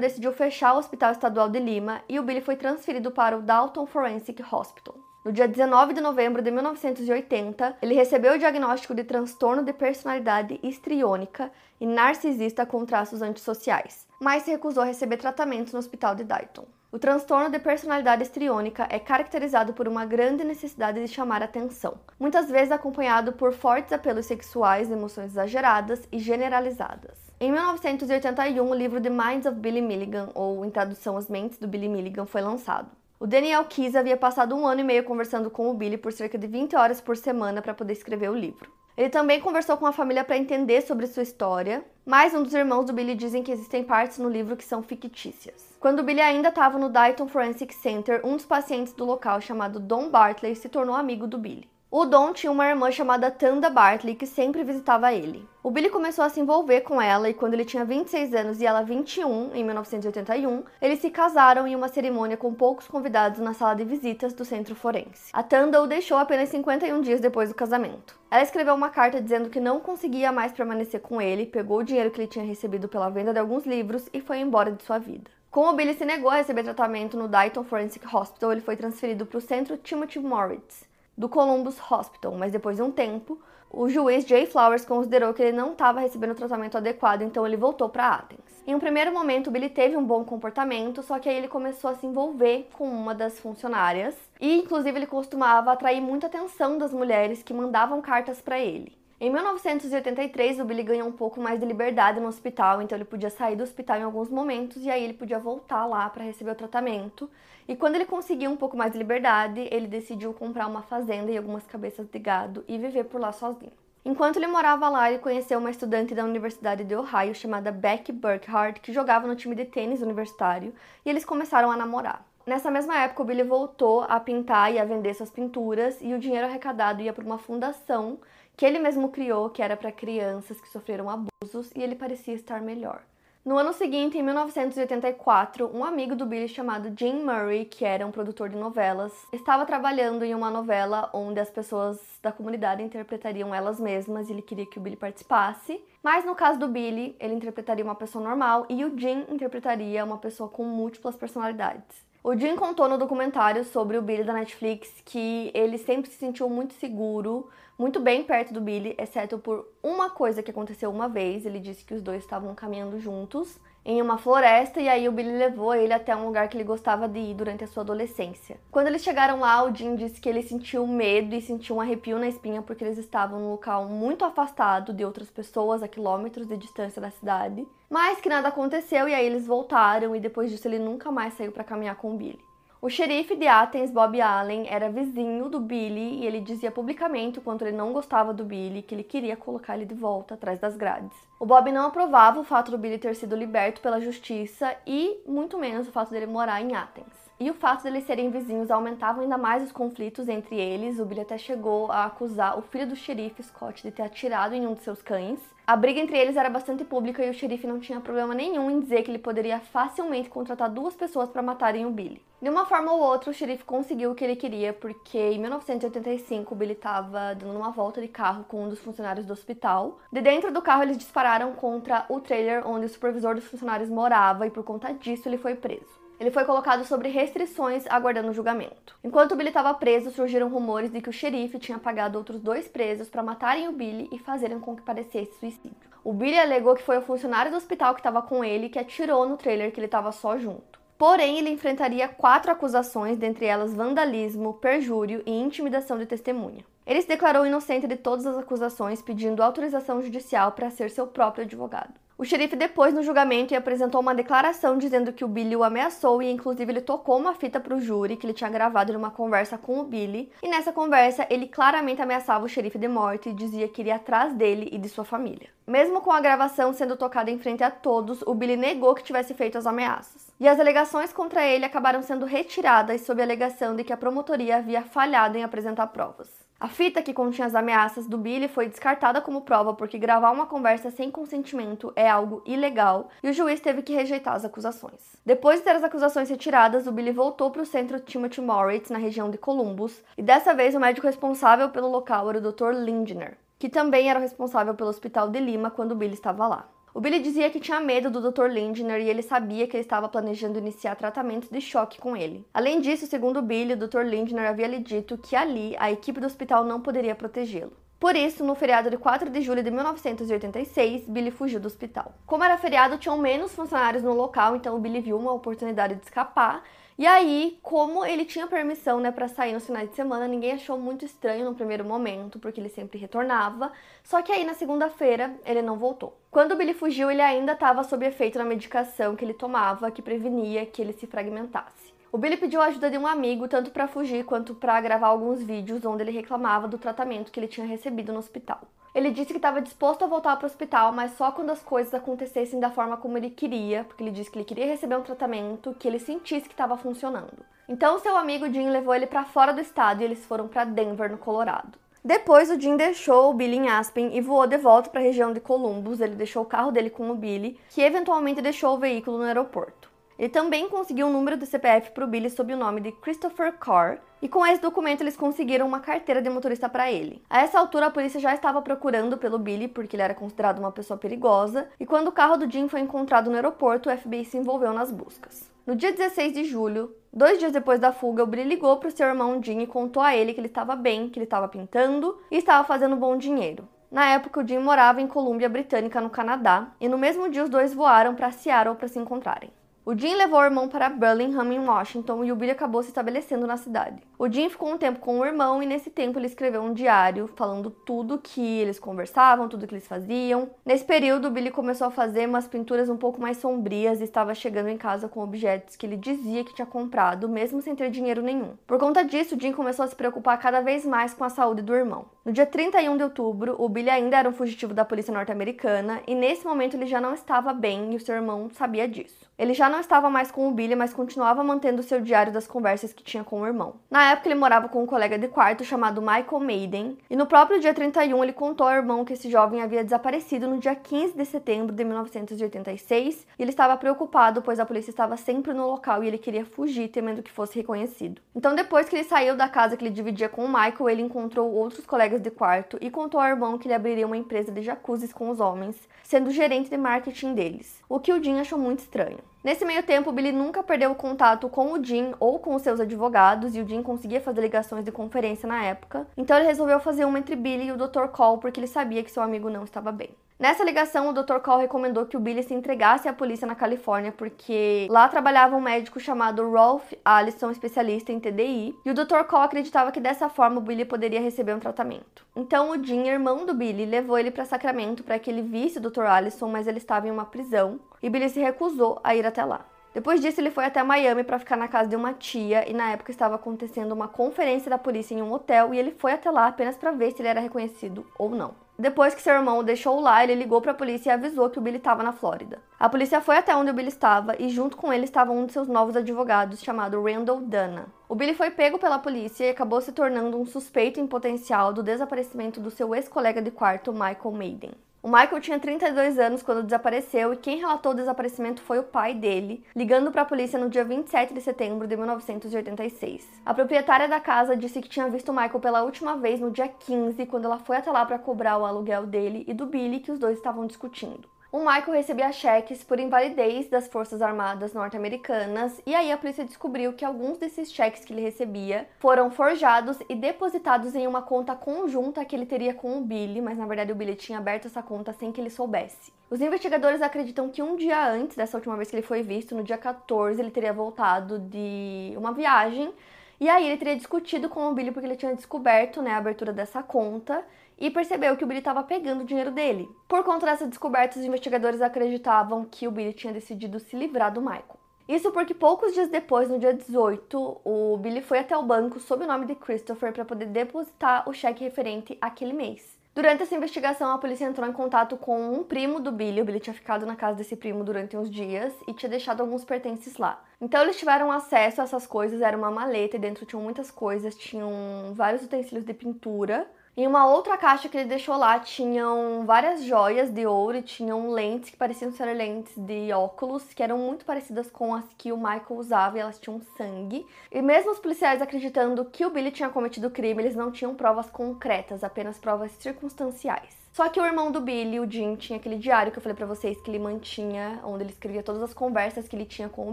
decidiu fechar o Hospital Estadual de Lima e o Billy foi transferido para o Dalton Forensic Hospital. No dia 19 de novembro de 1980, ele recebeu o diagnóstico de transtorno de personalidade histriônica e narcisista com traços antissociais, mas se recusou a receber tratamento no hospital de Dayton. O transtorno de personalidade histriônica é caracterizado por uma grande necessidade de chamar atenção, muitas vezes acompanhado por fortes apelos sexuais, emoções exageradas e generalizadas. Em 1981, o livro The Minds of Billy Milligan, ou em tradução As Mentes do Billy Milligan, foi lançado. O Daniel Keyes havia passado um ano e meio conversando com o Billy por cerca de 20 horas por semana para poder escrever o livro. Ele também conversou com a família para entender sobre sua história, mas um dos irmãos do Billy dizem que existem partes no livro que são fictícias. Quando o Billy ainda estava no Dayton Forensic Center, um dos pacientes do local, chamado Don Bartley, se tornou amigo do Billy. O Don tinha uma irmã chamada Tanda Bartley que sempre visitava ele. O Billy começou a se envolver com ela e quando ele tinha 26 anos e ela 21, em 1981, eles se casaram em uma cerimônia com poucos convidados na sala de visitas do centro forense. A Tanda o deixou apenas 51 dias depois do casamento. Ela escreveu uma carta dizendo que não conseguia mais permanecer com ele, pegou o dinheiro que ele tinha recebido pela venda de alguns livros e foi embora de sua vida. Como o Billy se negou a receber tratamento no Dayton Forensic Hospital, ele foi transferido para o centro Timothy Moritz do Columbus Hospital, mas depois de um tempo, o juiz Jay Flowers considerou que ele não estava recebendo o tratamento adequado, então ele voltou para Athens. Em um primeiro momento, Billy teve um bom comportamento, só que aí ele começou a se envolver com uma das funcionárias e, inclusive, ele costumava atrair muita atenção das mulheres que mandavam cartas para ele. Em 1983, o Billy ganhou um pouco mais de liberdade no hospital, então ele podia sair do hospital em alguns momentos e aí ele podia voltar lá para receber o tratamento. E quando ele conseguiu um pouco mais de liberdade, ele decidiu comprar uma fazenda e algumas cabeças de gado e viver por lá sozinho. Enquanto ele morava lá, ele conheceu uma estudante da Universidade de Ohio chamada Becky Burkhardt, que jogava no time de tênis universitário, e eles começaram a namorar. Nessa mesma época, o Billy voltou a pintar e a vender suas pinturas, e o dinheiro arrecadado ia para uma fundação que ele mesmo criou, que era para crianças que sofreram abusos, e ele parecia estar melhor. No ano seguinte, em 1984, um amigo do Billy chamado Jim Murray, que era um produtor de novelas, estava trabalhando em uma novela onde as pessoas da comunidade interpretariam elas mesmas e ele queria que o Billy participasse. Mas no caso do Billy, ele interpretaria uma pessoa normal e o Jim interpretaria uma pessoa com múltiplas personalidades. O Jim contou no documentário sobre o Billy da Netflix que ele sempre se sentiu muito seguro, muito bem perto do Billy, exceto por uma coisa que aconteceu uma vez. Ele disse que os dois estavam caminhando juntos em uma floresta e aí o Billy levou ele até um lugar que ele gostava de ir durante a sua adolescência. Quando eles chegaram lá, o Jim disse que ele sentiu medo e sentiu um arrepio na espinha porque eles estavam num local muito afastado de outras pessoas, a quilômetros de distância da cidade. Mas que nada aconteceu e aí eles voltaram e depois disso ele nunca mais saiu para caminhar com o Billy. O xerife de Athens, Bob Allen, era vizinho do Billy e ele dizia publicamente o quanto ele não gostava do Billy, que ele queria colocar ele de volta atrás das grades. O Bob não aprovava o fato do Billy ter sido liberto pela justiça e muito menos o fato dele morar em Athens. E o fato deles serem vizinhos aumentava ainda mais os conflitos entre eles. O Billy até chegou a acusar o filho do xerife, Scott, de ter atirado em um de seus cães. A briga entre eles era bastante pública e o xerife não tinha problema nenhum em dizer que ele poderia facilmente contratar duas pessoas para matarem o Billy. De uma forma ou outra, o xerife conseguiu o que ele queria, porque em 1985 o Billy estava dando uma volta de carro com um dos funcionários do hospital. De dentro do carro, eles dispararam contra o trailer onde o supervisor dos funcionários morava e por conta disso ele foi preso ele foi colocado sobre restrições aguardando julgamento. Enquanto o Billy estava preso, surgiram rumores de que o xerife tinha pagado outros dois presos para matarem o Billy e fazerem com que parecesse suicídio. O Billy alegou que foi o funcionário do hospital que estava com ele que atirou no trailer que ele estava só junto. Porém, ele enfrentaria quatro acusações, dentre elas vandalismo, perjúrio e intimidação de testemunha. Ele se declarou inocente de todas as acusações, pedindo autorização judicial para ser seu próprio advogado. O xerife depois no julgamento apresentou uma declaração dizendo que o Billy o ameaçou e inclusive ele tocou uma fita para o júri que ele tinha gravado numa conversa com o Billy. E nessa conversa ele claramente ameaçava o xerife de morte e dizia que iria atrás dele e de sua família. Mesmo com a gravação sendo tocada em frente a todos, o Billy negou que tivesse feito as ameaças. E as alegações contra ele acabaram sendo retiradas sob a alegação de que a promotoria havia falhado em apresentar provas. A fita que continha as ameaças do Billy foi descartada como prova porque gravar uma conversa sem consentimento é algo ilegal e o juiz teve que rejeitar as acusações. Depois de ter as acusações retiradas, o Billy voltou para o centro Timothy Moritz, na região de Columbus, e dessa vez o médico responsável pelo local era o Dr. Lindner, que também era o responsável pelo hospital de Lima quando o Billy estava lá. O Billy dizia que tinha medo do Dr. Lindner e ele sabia que ele estava planejando iniciar tratamentos de choque com ele. Além disso, segundo Billy, o Dr. Lindner havia lhe dito que ali a equipe do hospital não poderia protegê-lo. Por isso, no feriado de 4 de julho de 1986, Billy fugiu do hospital. Como era feriado, tinham menos funcionários no local, então o Billy viu uma oportunidade de escapar e aí, como ele tinha permissão, né, para sair nos finais de semana, ninguém achou muito estranho no primeiro momento, porque ele sempre retornava. Só que aí na segunda-feira ele não voltou. Quando o Billy fugiu, ele ainda estava sob efeito da medicação que ele tomava, que prevenia que ele se fragmentasse. O Billy pediu a ajuda de um amigo tanto para fugir quanto para gravar alguns vídeos onde ele reclamava do tratamento que ele tinha recebido no hospital. Ele disse que estava disposto a voltar para o hospital, mas só quando as coisas acontecessem da forma como ele queria, porque ele disse que ele queria receber um tratamento que ele sentisse que estava funcionando. Então, seu amigo Jim levou ele para fora do estado e eles foram para Denver, no Colorado. Depois, o Jim deixou o Billy em Aspen e voou de volta para a região de Columbus. Ele deixou o carro dele com o Billy, que eventualmente deixou o veículo no aeroporto. Ele também conseguiu um número do CPF para o Billy sob o nome de Christopher Carr, e com esse documento eles conseguiram uma carteira de motorista para ele. A essa altura a polícia já estava procurando pelo Billy porque ele era considerado uma pessoa perigosa, e quando o carro do Jim foi encontrado no aeroporto, o FBI se envolveu nas buscas. No dia 16 de julho, dois dias depois da fuga, o Billy ligou para o seu irmão Jim e contou a ele que ele estava bem, que ele estava pintando e estava fazendo bom dinheiro. Na época, o Jim morava em Colômbia Britânica, no Canadá, e no mesmo dia os dois voaram para Seattle para se encontrarem. O Jim levou o irmão para Burlingame, em Washington, e o Billy acabou se estabelecendo na cidade. O Jim ficou um tempo com o irmão e nesse tempo ele escreveu um diário falando tudo que eles conversavam, tudo que eles faziam. Nesse período, o Billy começou a fazer umas pinturas um pouco mais sombrias e estava chegando em casa com objetos que ele dizia que tinha comprado, mesmo sem ter dinheiro nenhum. Por conta disso, o Jim começou a se preocupar cada vez mais com a saúde do irmão. No dia 31 de outubro, o Billy ainda era um fugitivo da polícia norte-americana e nesse momento ele já não estava bem e o seu irmão sabia disso. Ele já não estava mais com o Billy, mas continuava mantendo seu diário das conversas que tinha com o irmão. Na época, ele morava com um colega de quarto chamado Michael Maiden, e no próprio dia 31 ele contou ao irmão que esse jovem havia desaparecido no dia 15 de setembro de 1986, e ele estava preocupado, pois a polícia estava sempre no local e ele queria fugir, temendo que fosse reconhecido. Então, depois que ele saiu da casa que ele dividia com o Michael, ele encontrou outros colegas de quarto e contou ao irmão que ele abriria uma empresa de jacuzzis com os homens, sendo gerente de marketing deles, o que o Jim achou muito estranho. Nesse meio tempo, Billy nunca perdeu o contato com o Jim ou com os seus advogados, e o Jim conseguia fazer ligações de conferência na época. Então ele resolveu fazer uma entre Billy e o Dr. Cole porque ele sabia que seu amigo não estava bem. Nessa ligação, o Dr. Cole recomendou que o Billy se entregasse à polícia na Califórnia, porque lá trabalhava um médico chamado Rolf Allison, especialista em TDI, e o Dr. Cole acreditava que dessa forma o Billy poderia receber um tratamento. Então o Jim, irmão do Billy, levou ele para Sacramento para que ele visse o Dr. Allison, mas ele estava em uma prisão, e Billy se recusou a ir até lá. Depois disso, ele foi até Miami para ficar na casa de uma tia e na época estava acontecendo uma conferência da polícia em um hotel e ele foi até lá apenas para ver se ele era reconhecido ou não. Depois que seu irmão o deixou lá, ele ligou para a polícia e avisou que o Billy estava na Flórida. A polícia foi até onde o Billy estava e junto com ele estava um de seus novos advogados chamado Randall Dana. O Billy foi pego pela polícia e acabou se tornando um suspeito em potencial do desaparecimento do seu ex-colega de quarto, Michael Maiden. O Michael tinha 32 anos quando desapareceu e quem relatou o desaparecimento foi o pai dele, ligando para a polícia no dia 27 de setembro de 1986. A proprietária da casa disse que tinha visto o Michael pela última vez no dia 15, quando ela foi até lá para cobrar o aluguel dele e do Billy, que os dois estavam discutindo o Michael recebia cheques por invalidez das Forças Armadas norte-americanas, e aí a polícia descobriu que alguns desses cheques que ele recebia foram forjados e depositados em uma conta conjunta que ele teria com o Billy, mas na verdade o Billy tinha aberto essa conta sem que ele soubesse. Os investigadores acreditam que um dia antes dessa última vez que ele foi visto, no dia 14, ele teria voltado de uma viagem e aí ele teria discutido com o Billy porque ele tinha descoberto né, a abertura dessa conta e percebeu que o Billy estava pegando o dinheiro dele. Por conta dessa descoberta, os investigadores acreditavam que o Billy tinha decidido se livrar do Michael. Isso porque poucos dias depois, no dia 18, o Billy foi até o banco sob o nome de Christopher para poder depositar o cheque referente àquele mês. Durante essa investigação, a polícia entrou em contato com um primo do Billy. O Billy tinha ficado na casa desse primo durante uns dias e tinha deixado alguns pertences lá. Então eles tiveram acesso a essas coisas, era uma maleta e dentro tinham muitas coisas, tinham vários utensílios de pintura em uma outra caixa que ele deixou lá tinham várias joias de ouro e tinham lentes que pareciam ser lentes de óculos, que eram muito parecidas com as que o Michael usava e elas tinham sangue. E mesmo os policiais acreditando que o Billy tinha cometido o crime, eles não tinham provas concretas, apenas provas circunstanciais. Só que o irmão do Billy, o Jim, tinha aquele diário que eu falei para vocês que ele mantinha, onde ele escrevia todas as conversas que ele tinha com o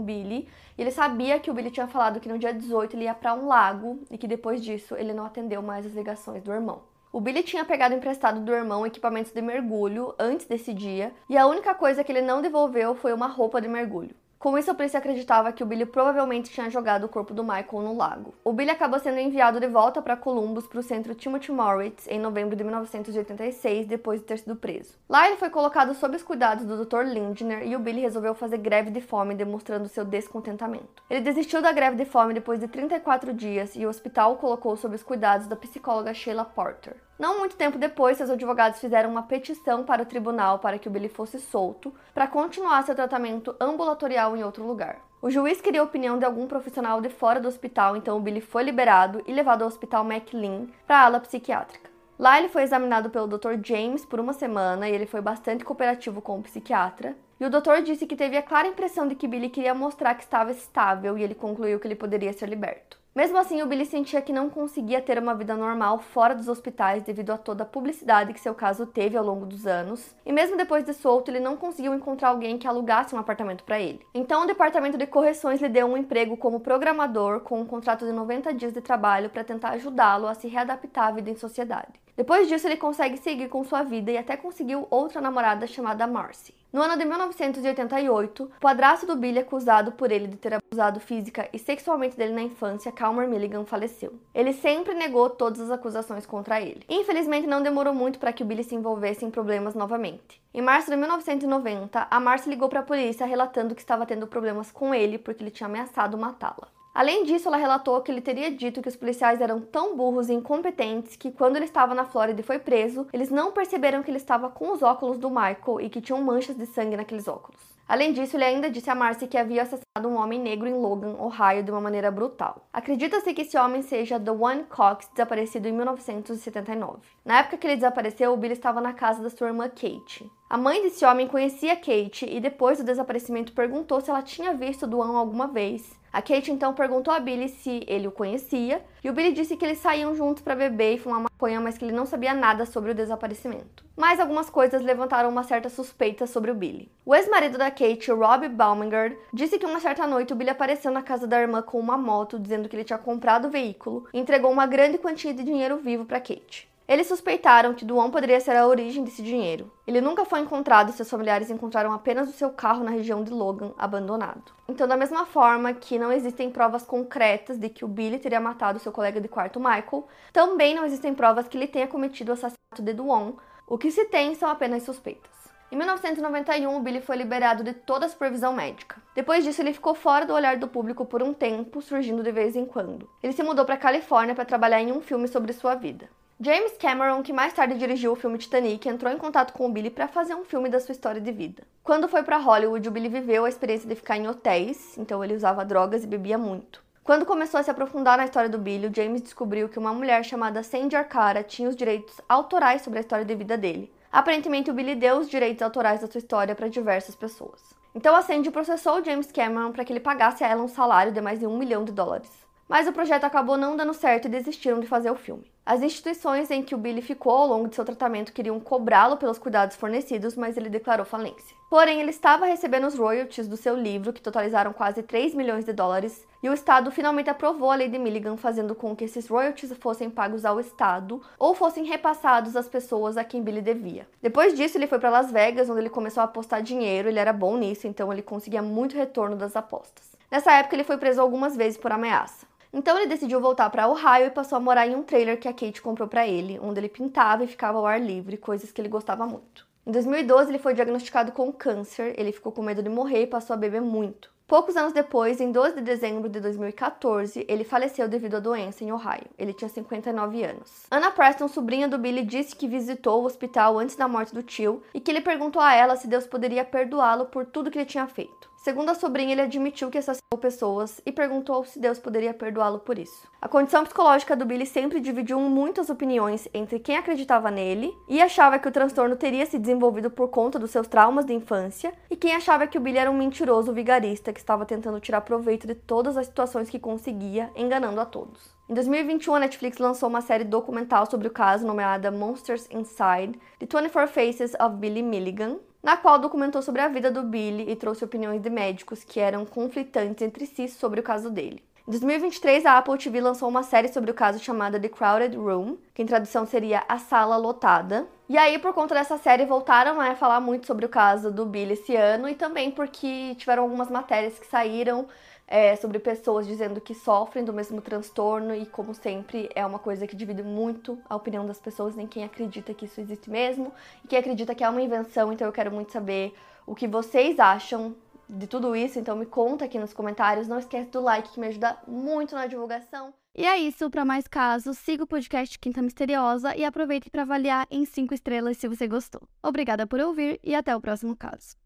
Billy. E ele sabia que o Billy tinha falado que no dia 18 ele ia para um lago e que depois disso ele não atendeu mais as ligações do irmão. O Billy tinha pegado emprestado do irmão equipamentos de mergulho antes desse dia, e a única coisa que ele não devolveu foi uma roupa de mergulho. Com isso, a polícia acreditava que o Billy provavelmente tinha jogado o corpo do Michael no lago. O Billy acabou sendo enviado de volta para Columbus para o centro Timothy Moritz em novembro de 1986, depois de ter sido preso. Lá ele foi colocado sob os cuidados do Dr. Lindner e o Billy resolveu fazer greve de fome, demonstrando seu descontentamento. Ele desistiu da greve de fome depois de 34 dias e o hospital o colocou sob os cuidados da psicóloga Sheila Porter. Não muito tempo depois, seus advogados fizeram uma petição para o tribunal para que o Billy fosse solto, para continuar seu tratamento ambulatorial em outro lugar. O juiz queria a opinião de algum profissional de fora do hospital, então o Billy foi liberado e levado ao hospital McLean para a ala psiquiátrica. Lá ele foi examinado pelo Dr. James por uma semana e ele foi bastante cooperativo com o psiquiatra. E o doutor disse que teve a clara impressão de que Billy queria mostrar que estava estável e ele concluiu que ele poderia ser liberto. Mesmo assim, o Billy sentia que não conseguia ter uma vida normal fora dos hospitais devido a toda a publicidade que seu caso teve ao longo dos anos, e mesmo depois de solto, ele não conseguiu encontrar alguém que alugasse um apartamento para ele. Então, o departamento de correções lhe deu um emprego como programador com um contrato de 90 dias de trabalho para tentar ajudá-lo a se readaptar à vida em sociedade. Depois disso, ele consegue seguir com sua vida e até conseguiu outra namorada chamada Marcy. No ano de 1988, o padrasto do Billy, acusado por ele de ter abusado física e sexualmente dele na infância, Calmer Milligan, faleceu. Ele sempre negou todas as acusações contra ele. Infelizmente, não demorou muito para que o Billy se envolvesse em problemas novamente. Em março de 1990, a Marcy ligou para a polícia relatando que estava tendo problemas com ele porque ele tinha ameaçado matá-la. Além disso, ela relatou que ele teria dito que os policiais eram tão burros e incompetentes que, quando ele estava na Flórida e foi preso, eles não perceberam que ele estava com os óculos do Michael e que tinham manchas de sangue naqueles óculos. Além disso, ele ainda disse a Marcy que havia assassinado um homem negro em Logan, Ohio, de uma maneira brutal. Acredita-se que esse homem seja The One Cox, desaparecido em 1979. Na época que ele desapareceu, o Billy estava na casa da sua irmã Kate. A mãe desse homem conhecia Kate e depois do desaparecimento perguntou se ela tinha visto Duan alguma vez. A Kate então perguntou a Billy se ele o conhecia, e o Billy disse que eles saíam juntos para beber e fumar maconha, mas que ele não sabia nada sobre o desaparecimento. Mas algumas coisas levantaram uma certa suspeita sobre o Billy. O ex-marido da Kate, Rob Bauminger, disse que uma certa noite o Billy apareceu na casa da irmã com uma moto, dizendo que ele tinha comprado o veículo e entregou uma grande quantia de dinheiro vivo para Kate. Eles suspeitaram que Duon poderia ser a origem desse dinheiro. Ele nunca foi encontrado e seus familiares encontraram apenas o seu carro na região de Logan, abandonado. Então, da mesma forma que não existem provas concretas de que o Billy teria matado seu colega de quarto Michael, também não existem provas que ele tenha cometido o assassinato de Duon. O que se tem são apenas suspeitas. Em 1991, o Billy foi liberado de toda a supervisão médica. Depois disso, ele ficou fora do olhar do público por um tempo, surgindo de vez em quando. Ele se mudou para a Califórnia para trabalhar em um filme sobre sua vida. James Cameron, que mais tarde dirigiu o filme Titanic, entrou em contato com o Billy para fazer um filme da sua história de vida. Quando foi para Hollywood, o Billy viveu a experiência de ficar em hotéis, então ele usava drogas e bebia muito. Quando começou a se aprofundar na história do Billy, o James descobriu que uma mulher chamada Sandy Arcara tinha os direitos autorais sobre a história de vida dele. Aparentemente, o Billy deu os direitos autorais da sua história para diversas pessoas. Então a Sandy processou o James Cameron para que ele pagasse a ela um salário de mais de um milhão de dólares. Mas o projeto acabou não dando certo e desistiram de fazer o filme. As instituições em que o Billy ficou ao longo de seu tratamento queriam cobrá-lo pelos cuidados fornecidos, mas ele declarou falência. Porém, ele estava recebendo os royalties do seu livro, que totalizaram quase 3 milhões de dólares, e o Estado finalmente aprovou a lei de Milligan, fazendo com que esses royalties fossem pagos ao Estado ou fossem repassados às pessoas a quem Billy devia. Depois disso, ele foi para Las Vegas, onde ele começou a apostar dinheiro, ele era bom nisso, então ele conseguia muito retorno das apostas. Nessa época, ele foi preso algumas vezes por ameaça. Então ele decidiu voltar para Ohio e passou a morar em um trailer que a Kate comprou para ele, onde ele pintava e ficava ao ar livre, coisas que ele gostava muito. Em 2012 ele foi diagnosticado com câncer, ele ficou com medo de morrer e passou a beber muito. Poucos anos depois, em 12 de dezembro de 2014, ele faleceu devido à doença em Ohio. Ele tinha 59 anos. Anna Preston, sobrinha do Billy, disse que visitou o hospital antes da morte do tio e que ele perguntou a ela se Deus poderia perdoá-lo por tudo que ele tinha feito. Segundo a sobrinha, ele admitiu que assassinou pessoas e perguntou se Deus poderia perdoá-lo por isso. A condição psicológica do Billy sempre dividiu muitas opiniões entre quem acreditava nele e achava que o transtorno teria se desenvolvido por conta dos seus traumas de infância, e quem achava que o Billy era um mentiroso vigarista que estava tentando tirar proveito de todas as situações que conseguia, enganando a todos. Em 2021, a Netflix lançou uma série documental sobre o caso nomeada Monsters Inside: The 24 Faces of Billy Milligan, na qual documentou sobre a vida do Billy e trouxe opiniões de médicos que eram conflitantes entre si sobre o caso dele. Em 2023, a Apple TV lançou uma série sobre o caso chamada The Crowded Room, que em tradução seria A Sala Lotada. E aí, por conta dessa série, voltaram a falar muito sobre o caso do Billy esse ano e também porque tiveram algumas matérias que saíram é, sobre pessoas dizendo que sofrem do mesmo transtorno e, como sempre, é uma coisa que divide muito a opinião das pessoas, nem quem acredita que isso existe mesmo e quem acredita que é uma invenção. Então, eu quero muito saber o que vocês acham de tudo isso, então me conta aqui nos comentários. Não esquece do like que me ajuda muito na divulgação. E é isso, para mais casos, siga o podcast Quinta Misteriosa e aproveite para avaliar em 5 estrelas se você gostou. Obrigada por ouvir e até o próximo caso.